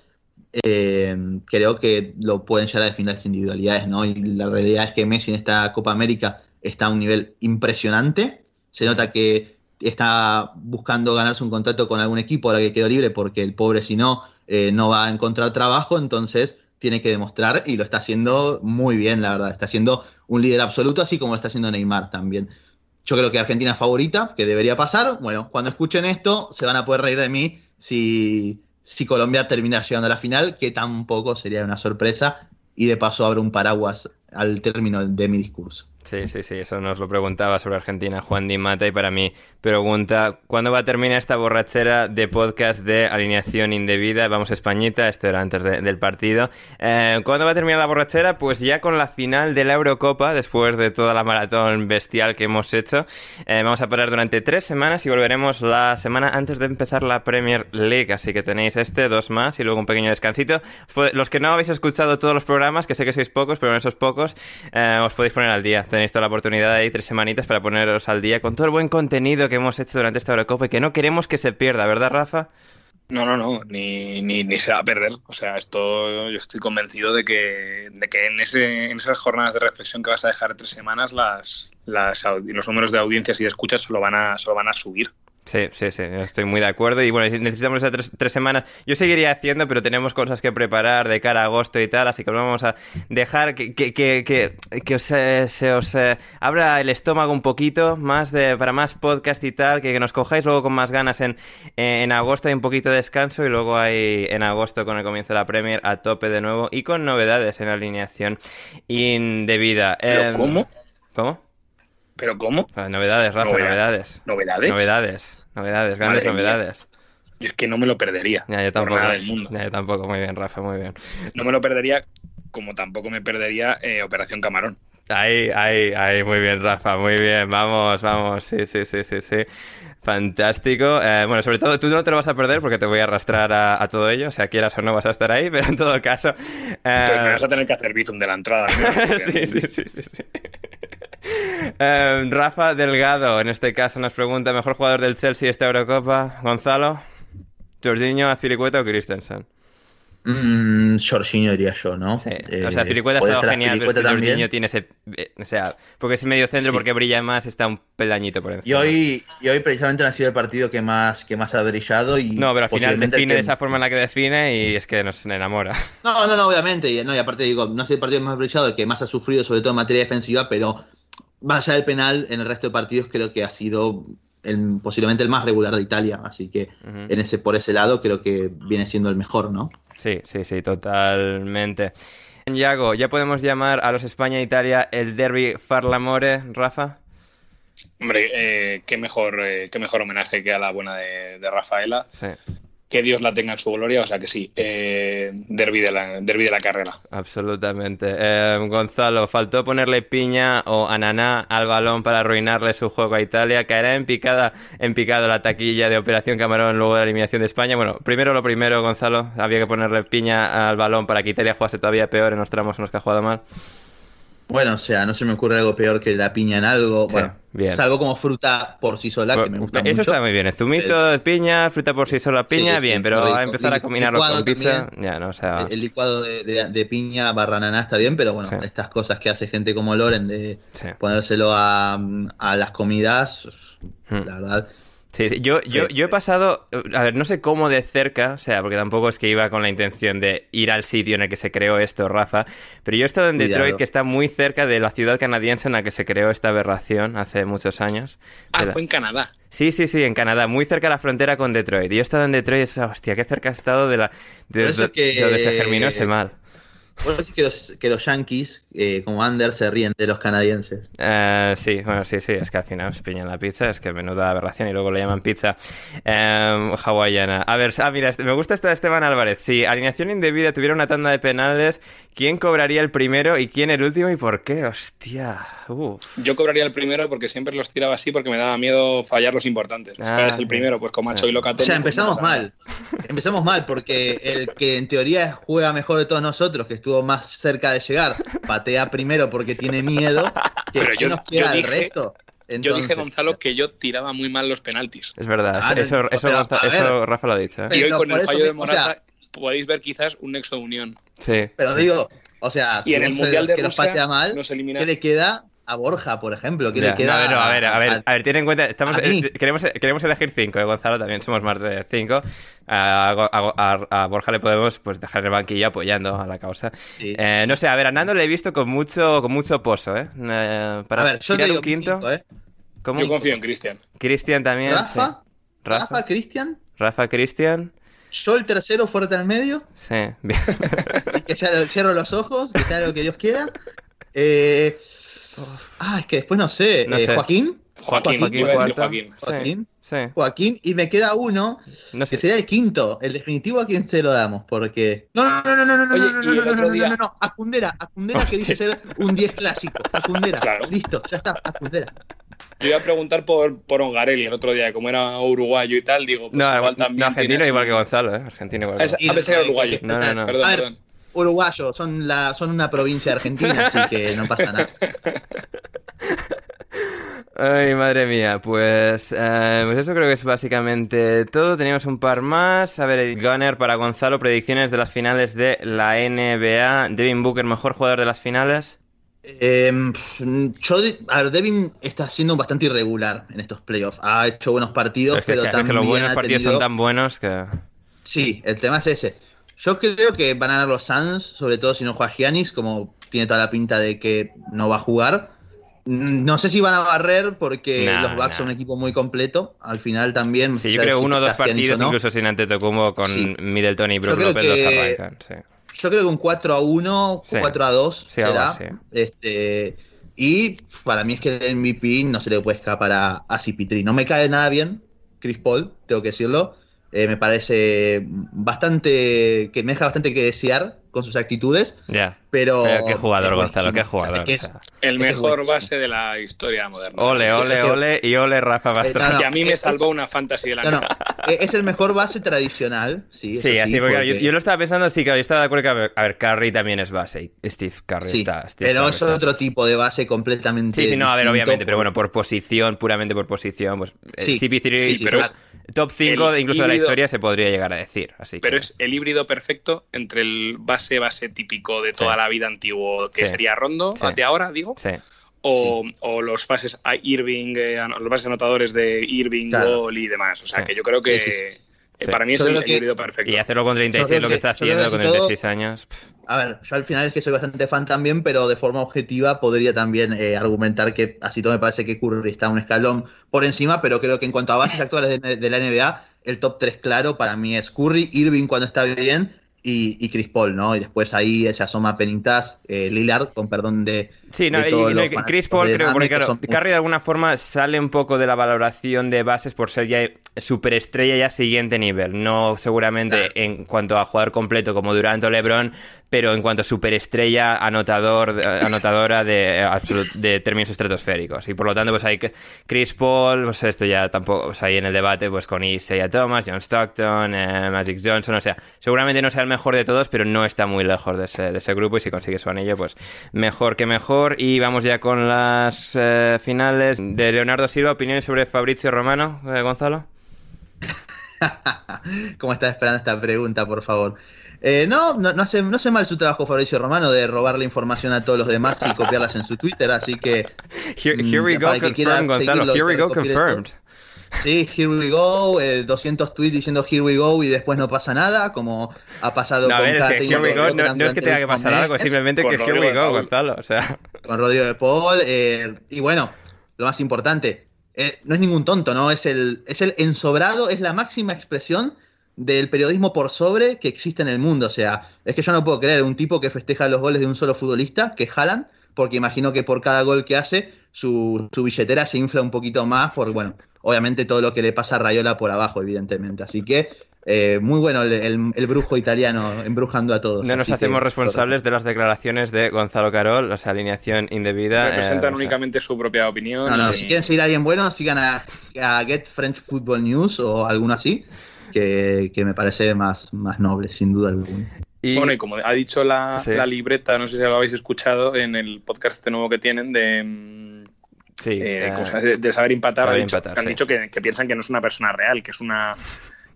eh, creo que lo pueden llegar a definir las individualidades, ¿no? Y la realidad es que Messi en esta Copa América está a un nivel impresionante. Se nota que está buscando ganarse un contrato con algún equipo ahora que quedó libre porque el pobre si no, eh, no va a encontrar trabajo, entonces tiene que demostrar y lo está haciendo muy bien, la verdad. Está siendo un líder absoluto, así como lo está haciendo Neymar también. Yo creo que Argentina favorita, que debería pasar. Bueno, cuando escuchen esto, se van a poder reír de mí si, si Colombia termina llegando a la final, que tampoco sería una sorpresa. Y de paso abre un paraguas al término de mi discurso. Sí, sí, sí, eso nos lo preguntaba sobre Argentina Juan Di Mata y para mí pregunta, ¿cuándo va a terminar esta borrachera de podcast de alineación indebida? Vamos Españita, esto era antes del partido. Eh, ¿Cuándo va a terminar la borrachera? Pues ya con la final de la Eurocopa, después de toda la maratón bestial que hemos hecho. Eh, vamos a parar durante tres semanas y volveremos la semana antes de empezar la Premier League, así que tenéis este, dos más y luego un pequeño descansito. Los que no habéis escuchado todos los programas, que sé que sois pocos, pero en esos pocos eh, os podéis poner al día tenéis toda la oportunidad ahí tres semanitas para poneros al día con todo el buen contenido que hemos hecho durante esta Eurocopa y que no queremos que se pierda, ¿verdad, Rafa? No, no, no, ni, ni, ni, se va a perder. O sea, esto yo estoy convencido de que, de que en, ese, en esas jornadas de reflexión que vas a dejar tres semanas, las, las, los números de audiencias y de escuchas se lo van a, se lo van a subir. Sí, sí, sí, estoy muy de acuerdo. Y bueno, necesitamos esas tres, semanas. Yo seguiría haciendo, pero tenemos cosas que preparar de cara a agosto y tal, así que vamos a dejar que, que, que, que, os, eh, se os eh, abra el estómago un poquito más de, para más podcast y tal, que, nos cojáis luego con más ganas en, en agosto. Hay un poquito de descanso y luego hay en agosto con el comienzo de la Premier a tope de nuevo y con novedades en alineación indebida. ¿Pero cómo? ¿Cómo? ¿Pero cómo? Ah, novedades, Rafa, novedades. ¿Novedades? Novedades, novedades, grandes novedades. Y es que no me lo perdería. Ya, yo tampoco. Por nada del mundo. Ya, yo tampoco, muy bien, Rafa, muy bien. No me lo perdería como tampoco me perdería eh, Operación Camarón. Ahí, ahí, ahí, muy bien, Rafa, muy bien. Vamos, vamos, sí, sí, sí, sí, sí. Fantástico. Eh, bueno, sobre todo tú no te lo vas a perder porque te voy a arrastrar a, a, todo ello. O sea, quieras o no vas a estar ahí, pero en todo caso. Eh... me vas a tener que hacer bizum de la entrada. ¿no? sí, sí, sí, sí, sí. Eh, Rafa Delgado, en este caso, nos pregunta: ¿mejor jugador del Chelsea esta Eurocopa? Gonzalo, Jorginho, Azpilicueta o Christensen? Mm, Jorginho diría yo, ¿no? Sí. o sea, Filicueta ha estado genial, pero es que Jorginho tiene ese... eh, O sea, porque es medio centro, Sí. porque brilla más, está un peldañito por Y encima. hoy, y hoy precisamente no ha sido el partido que más, que más ha brillado. Y No, pero al final define que- de esa forma en la que define y es que nos enamora. No, no, no, obviamente. Y, no, y aparte digo, no sé el partido más brillado, el que más ha sufrido, sobre todo en materia defensiva, pero más allá del penal, en el resto de partidos creo que ha sido el, posiblemente el más regular de Italia. Así que en ese, por ese lado creo que viene siendo el mejor, ¿no? Sí, sí, sí, totalmente. Yago, ¿ya podemos llamar a los España-Italia el derby Farlamore, Rafa? Hombre, eh, qué, mejor, eh, qué mejor homenaje que a la buena de, de Rafaela. Sí, Que Dios la tenga en su gloria, o sea que sí. Eh, derby, de la, la carrera. absolutamente. Eh, Gonzalo, ¿faltó ponerle piña o ananá al balón para arruinarle su juego a Italia? ¿Caerá en picada, en picado la taquilla de Operación Camarón luego de la eliminación de España? Bueno, primero lo primero, Gonzalo, había que ponerle piña al balón para que Italia jugase todavía peor en los tramos en los que ha jugado mal. Bueno, o sea, no se me ocurre algo peor que la piña en algo. Sí, bueno, bien. salvo como fruta por sí sola, que me gusta Eso mucho. está muy bien. El zumito de piña, fruta por sí sola, piña, Sí, bien, pero a empezar a combinarlo con pizza, también. ya no, o sea. El, licuado de, de- de piña barra naná está bien, pero bueno, Sí. estas cosas que hace gente como Loren de ponérselo a, a las comidas, Hmm. la verdad. Sí, sí. Yo, yo, yo he pasado, a ver, no sé cómo de cerca, o sea, porque tampoco es que iba con la intención de ir al sitio en el que se creó esto, Rafa, pero yo he estado en Cuidado. Detroit, que está muy cerca de la ciudad canadiense en la que se creó esta aberración hace muchos años. Ah, la- fue en Canadá. Sí, sí, sí, en Canadá, muy cerca de la frontera con Detroit. Y yo he estado en Detroit y, hostia, qué cerca he estado de la de, de- que- de donde se germinó ese mal. Es que los, que los yankees, eh, como Anders, se ríen de los canadienses. Eh, sí, bueno, sí, sí, es que al final es piña en la pizza, es que menuda aberración y luego le llaman pizza eh, hawaiana. A ver, ah, mira, este- me gusta esta de Esteban Álvarez. Si alineación indebida tuviera una tanda de penales, ¿quién cobraría el primero y quién el último y por qué? Hostia, uf. Yo cobraría el primero porque siempre los tiraba así porque me daba miedo fallar los importantes. Ah, ¿Cuál es el primero? Pues como ha hecho Sí. y O Locatelli. sea, pues empezamos mal. Empezamos mal porque el que en teoría juega mejor de todos nosotros, que estuvo más cerca de llegar, patea primero porque tiene miedo. Que Pero ¿qué yo- nos yo queda el dije- resto? Yo dije, Gonzalo, que yo tiraba muy mal los penaltis. Es verdad, Ah, eso, no, eso, Gonza- ver. eso Rafa lo ha dicho. ¿eh? Y hoy con el eso fallo de mismo, o sea- Morata podéis ver quizás un nexo de unión. Sí. Pero digo, o sea, Y en el Mundial de Rusia patea mal, nos ¿qué le queda? A Borja, por ejemplo. ¿Qué Ya, le queda no, no, a ver, a ver, a- a ver, ten en cuenta, estamos, eh, queremos, queremos elegir cinco, eh, Gonzalo, también somos más de cinco. A, a- a- a Borja le podemos pues dejar en el banquillo apoyando a la causa. Sí, Eh, no sé, a ver, a Nando le he visto con mucho, con mucho pozo, ¿eh? Eh, para A ver, yo te digo un quinto. cinco, ¿eh? ¿Cómo? Yo confío en Cristian. Cristian también. Rafa, sí. Rafa, Rafa, Cristian, Rafa, Cristian. yo el tercero fuerte al medio, Sí, bien. que sea- cierro los ojos, que sea lo que Dios quiera. Eh, ah, es que después no sé, No eh, sé. Joaquín, Joaquín, Joaquín iba a decir cuarto. Joaquín. Sí, Joaquín. sí. Joaquín, y me queda uno, No que sé. sería el quinto, el definitivo a quién se lo damos, porque... No, no, no, no, no, no, no, Oye, no, no, no, no, no, no, no, a Cundera, a Cundera que dice ser un 10 clásico, a Cundera, Claro. listo, ya está, a Cundera. Yo iba a preguntar por, por Ongarelli el otro día, como era uruguayo y tal, digo, pues No, igual también. no, argentino igual que Gonzalo, ¿eh? Argentino igual que Ah, Gonzalo. que era uruguayo. No, no, no. Perdón, A ver, perdón. Uruguayo, son, la, son una provincia Argentina, así que no pasa nada. Ay, madre mía, pues, eh, pues eso creo que es básicamente todo. Teníamos un par más. A ver, Gunner para Gonzalo, predicciones de las finales de la NBA. Devin Booker, mejor jugador de las finales. Eh, yo, a ver, Devin está siendo bastante irregular en estos playoffs. Ha hecho buenos partidos, Es que, pero es que también los buenos ha partidos tenido- son tan buenos que... Sí, el tema es ese. Yo creo que van a ganar los Suns, sobre todo si no juega Giannis, como tiene toda la pinta de que no va a jugar. No sé si van a barrer porque Nah, los Bucks nah. son un equipo muy completo. Al final también. Sí, yo creo uno o dos partidos, no. incluso sin Antetokounmpo, con Sí. Middleton y Brook López los arrancan. Sí. Yo creo que un 4 a 1, Sí. 4 a 2 Sí, algo será. así. Este, y para mí es que el MVP no se le puede escapar a, a CP3. No me cae nada bien Chris Paul, tengo que decirlo. Eh, me parece bastante. que me deja bastante que desear con sus actitudes. Ya. Pero. Pero qué jugador, Gonzalo, qué jugador, Es que es- o sea. El mejor base de la historia moderna. Ole, ole, ole y ole Rafa Pastrana. no, que a mí me es- salvó una fantasy del No, año. no. eh, Es el mejor base tradicional, sí. Sí, así, porque, porque- yo, yo lo estaba pensando, sí, claro, yo estaba de acuerdo que, a ver, a ver, Curry también es base. Steve Curry Sí, está. Steve pero Curry es está. otro tipo de base completamente. Sí, sí, no, a ver, obviamente, pero bueno, por posición, puramente por posición, pues eh, Sí, CP3 sí, sí, pero top 5 el incluso de la historia se podría llegar a decir. Así Pero que- es el híbrido perfecto entre el base base típico de toda Sí. la vida antiguo, que Sí. sería Rondo, Sí. de ahora, digo, Sí. o, o los bases a Irving, eh, los bases anotadores de Irving, Claro. Gol y demás. O sea, Sí. que yo creo que Sí, para mí es el, que- híbrido perfecto. Y hacerlo con 36 creo lo que que- está haciendo que con todo- 36 años. A ver, yo al final es que soy bastante fan también, pero de forma objetiva podría también eh, argumentar que así todo me parece que Curry está un escalón por encima, pero creo que en cuanto a bases actuales de, de la NBA, el top 3 claro para mí es Curry, Irving cuando está bien y, y Chris Paul, ¿no? Y después ahí se asoma Penitas, eh, Lillard, con perdón de... Sí, no, de y- Chris Paul creo, porque que claro, Curry de alguna forma sale un poco de la valoración de bases por ser ya superestrella ya siguiente nivel, no seguramente Claro. en cuanto a jugador completo como Durant o LeBron, pero en cuanto a superestrella anotador, eh, anotadora de, eh, de términos estratosféricos. Y por lo tanto, pues hay Chris Paul, pues esto ya tampoco, pues ahí en el debate, pues con Isaiah Thomas, John Stockton, eh, Magic Johnson, o sea, seguramente no sea el mejor de todos, pero no está muy lejos de ese, de ese grupo y si consigue su anillo, pues mejor que mejor. Y vamos ya con las eh, finales de Leonardo Silva, opiniones sobre Fabrizio Romano, eh, Gonzalo. ¿Cómo estás esperando esta pregunta, por favor? Eh, no, no, no hace, no hace mal su trabajo Fabricio Romano de robarle información a todos los demás y copiarlas en su Twitter, así que Here, here Mm, we ya go, para el que quiera confirmed, Gonzalo. Here we go, confirmed. Sí, here we go, eh, 200 tweets diciendo here we go y después no pasa nada, como ha pasado No, con ver, es cada que here we go no, es que tenga que pasar algo, simplemente Con que here Rodrigo we de go, Paul. Gonzalo. O sea, con Rodrigo de Paul, eh, y bueno, lo más importante, eh, no es ningún tonto, ¿no? Es el, es el ensobrado, es la máxima expresión del periodismo por sobre que existe en el mundo. O sea, es que yo no puedo creer un tipo que festeja los goles de un solo futbolista, que jalan, porque imagino que por cada gol que hace, su, su billetera se infla un poquito más, por, bueno, obviamente todo lo que le pasa a Rayola por abajo, evidentemente. Así que, eh, muy bueno el, el- el brujo italiano embrujando a todos. no nos que, hacemos responsables de las declaraciones de Gonzalo Carol, o sea, alineación indebida. eh, Representan o sea, únicamente su propia opinión. No, no, y- si quieren seguir a alguien bueno, sigan a, a Get French Football News o alguno así, que, que me parece más, más noble, sin duda alguna. y- Bueno, y como ha dicho la, Sí. la libreta, no sé si lo habéis escuchado en el podcast este nuevo que tienen de, mm, sí, eh, eh, cosas de, de saber empatar, saber ha dicho- empatar, han sí. dicho que, que piensan que no es una persona real, que es una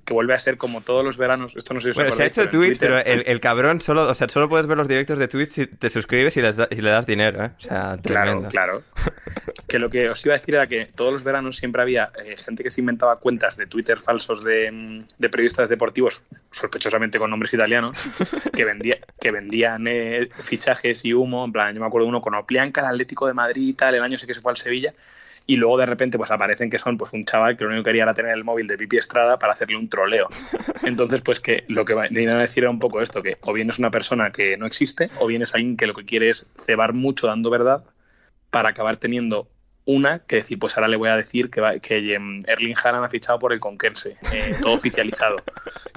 que vuelve a ser como todos los veranos. Esto no sé si Bueno, se ha hecho Twitch, Twitter- pero el, el cabrón solo, o sea, solo puedes ver los directos de Twitch si te suscribes y, les da- y le das dinero, ¿eh? O sea, tremendo. Claro, claro. que lo que os iba a decir era que todos los veranos siempre había eh, gente que se inventaba cuentas de Twitter falsos de, mm, de periodistas deportivos, sospechosamente con nombres italianos, que, vendía, que vendían eh, fichajes y humo. En plan, yo me acuerdo uno con Oplianca, el Atlético de Madrid y tal, el año sé que se fue al Sevilla. Y luego de repente pues aparecen que son pues un chaval que lo único que quería era tener el móvil de Pipi Estrada para hacerle un troleo. Entonces pues que lo que venían a decir era un poco esto, que o bien es una persona que no existe o bien es alguien que lo que quiere es cebar mucho dando verdad para acabar teniendo una que decir, pues ahora le voy a decir que, va- que em, Erling Haaland ha fichado por el Conquense, eh, todo oficializado,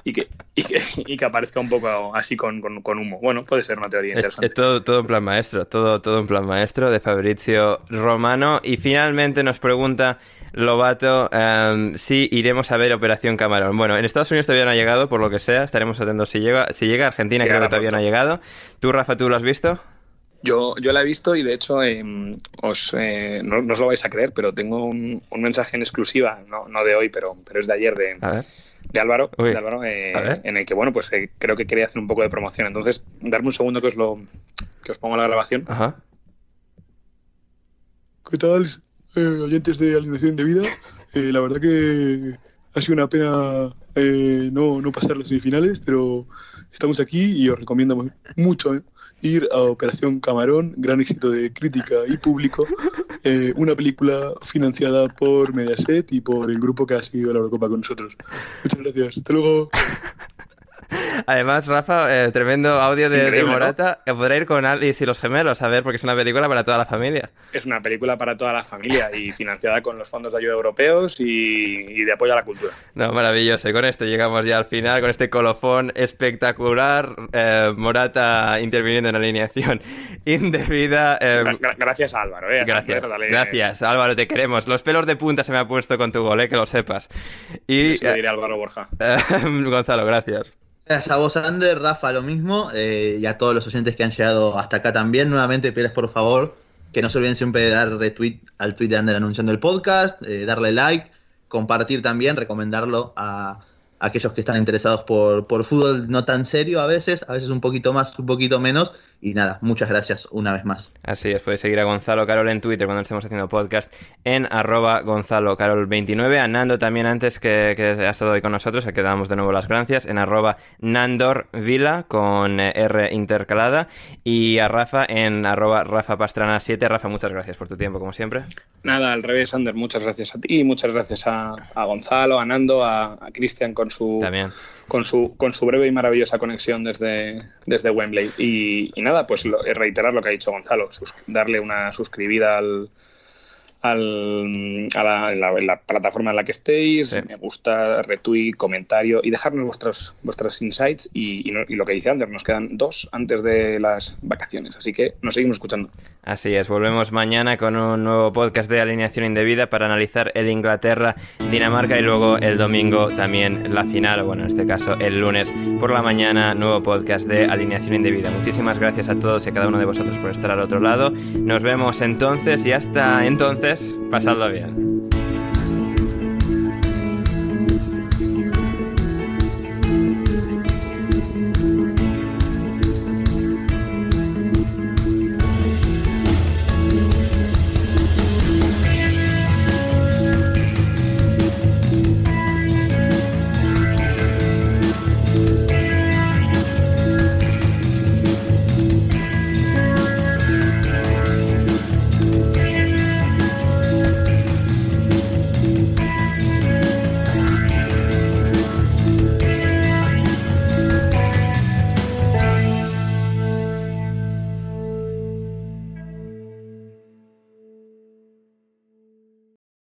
y que, y, que, y que aparezca un poco así con, con- con humo. Bueno, puede ser una teoría Es, interesante. es todo, todo en plan maestro, todo, todo en plan maestro de Fabrizio Romano. Y finalmente nos pregunta Lobato em, si iremos a ver Operación Camarón. Bueno, en Estados Unidos todavía no ha llegado, por lo que sea, estaremos atentos si llega. Si llega Argentina, creo que todavía no ha llegado. ¿Tú, Rafa, tú lo has visto? Yo, yo la he visto y de hecho em, os, eh, no, no os lo vais a creer, pero tengo un, un mensaje en exclusiva, no, no de hoy, pero, pero es de ayer de, de Álvaro, Uy. de Álvaro, eh, en el que bueno, pues eh, creo que quería hacer un poco de promoción. Entonces, darme un segundo que os lo que os pongo la grabación. Ajá. ¿Qué tal, eh, oyentes de Alineación de Vida? Eh, la verdad que ha sido una pena eh, no, no pasar las semifinales, pero estamos aquí y os recomiendo mu- mucho eh, ir a Operación Camarón, gran éxito de crítica y público, eh, una película financiada por Mediaset y por el grupo que ha seguido la Eurocopa con nosotros. Muchas gracias. Hasta luego. Además, Rafa, eh, tremendo audio de, de Increíble, ¿no? Morata. Eh, Podrá ir con Alice y los gemelos a ver, porque es una película para toda la familia. Es una película para toda la familia y financiada con los fondos de ayuda europeos y, y de apoyo a la cultura. No, maravilloso. Y con esto llegamos ya al final, con este colofón espectacular. eh, Morata interviniendo en alineación indebida. eh, Gra- gra- gracias a Álvaro, eh. Gracias, Dale- gracias, Álvaro, te queremos. Los pelos de punta se me ha puesto con tu gol, eh, que lo sepas. Y diré Álvaro Borja. Gonzalo, gracias. Gracias a vos, Ander, Rafa, lo mismo, eh, y a todos los oyentes que han llegado hasta acá también. Nuevamente, pides por favor que no se olviden siempre de dar retweet al tweet de Ander anunciando el podcast, eh, darle like, compartir también, recomendarlo a aquellos que están interesados por, por fútbol no tan serio a veces, a veces un poquito más, un poquito menos. Y nada, muchas gracias una vez más. Así es, podéis seguir a Gonzalo Carol en Twitter cuando estemos haciendo podcast en arroba Gonzalo Carol 29. A Nando también antes que, que ha estado hoy con nosotros, a que damos de nuevo las gracias, en arroba Nandor Vila con eh, R intercalada. Y a Rafa en arroba Rafa Pastrana 7. Rafa, muchas gracias por tu tiempo, como siempre. Nada, al revés, Ander, muchas gracias a ti, muchas gracias a, a Gonzalo, a Nando, a, a Cristian con su, También. Con su con su breve y maravillosa conexión desde, desde Wembley. Y, y nada, pues lo- reiterar lo que ha dicho Gonzalo, sus- darle una suscribida al, al, a la, en la- la plataforma en la que estéis, Sí. me gusta, retweet, comentario y dejarnos vuestros, vuestros insights y, y no- y lo que dice Ander, nos quedan dos antes de las vacaciones, así que nos seguimos escuchando. Así es, volvemos mañana con un nuevo podcast de alineación indebida para analizar el Inglaterra-Dinamarca y luego el domingo también la final, o bueno, en este caso el lunes por la mañana, nuevo podcast de alineación indebida. Muchísimas gracias a todos y a cada uno de vosotros por estar al otro lado. Nos vemos entonces y hasta entonces, pasadlo bien.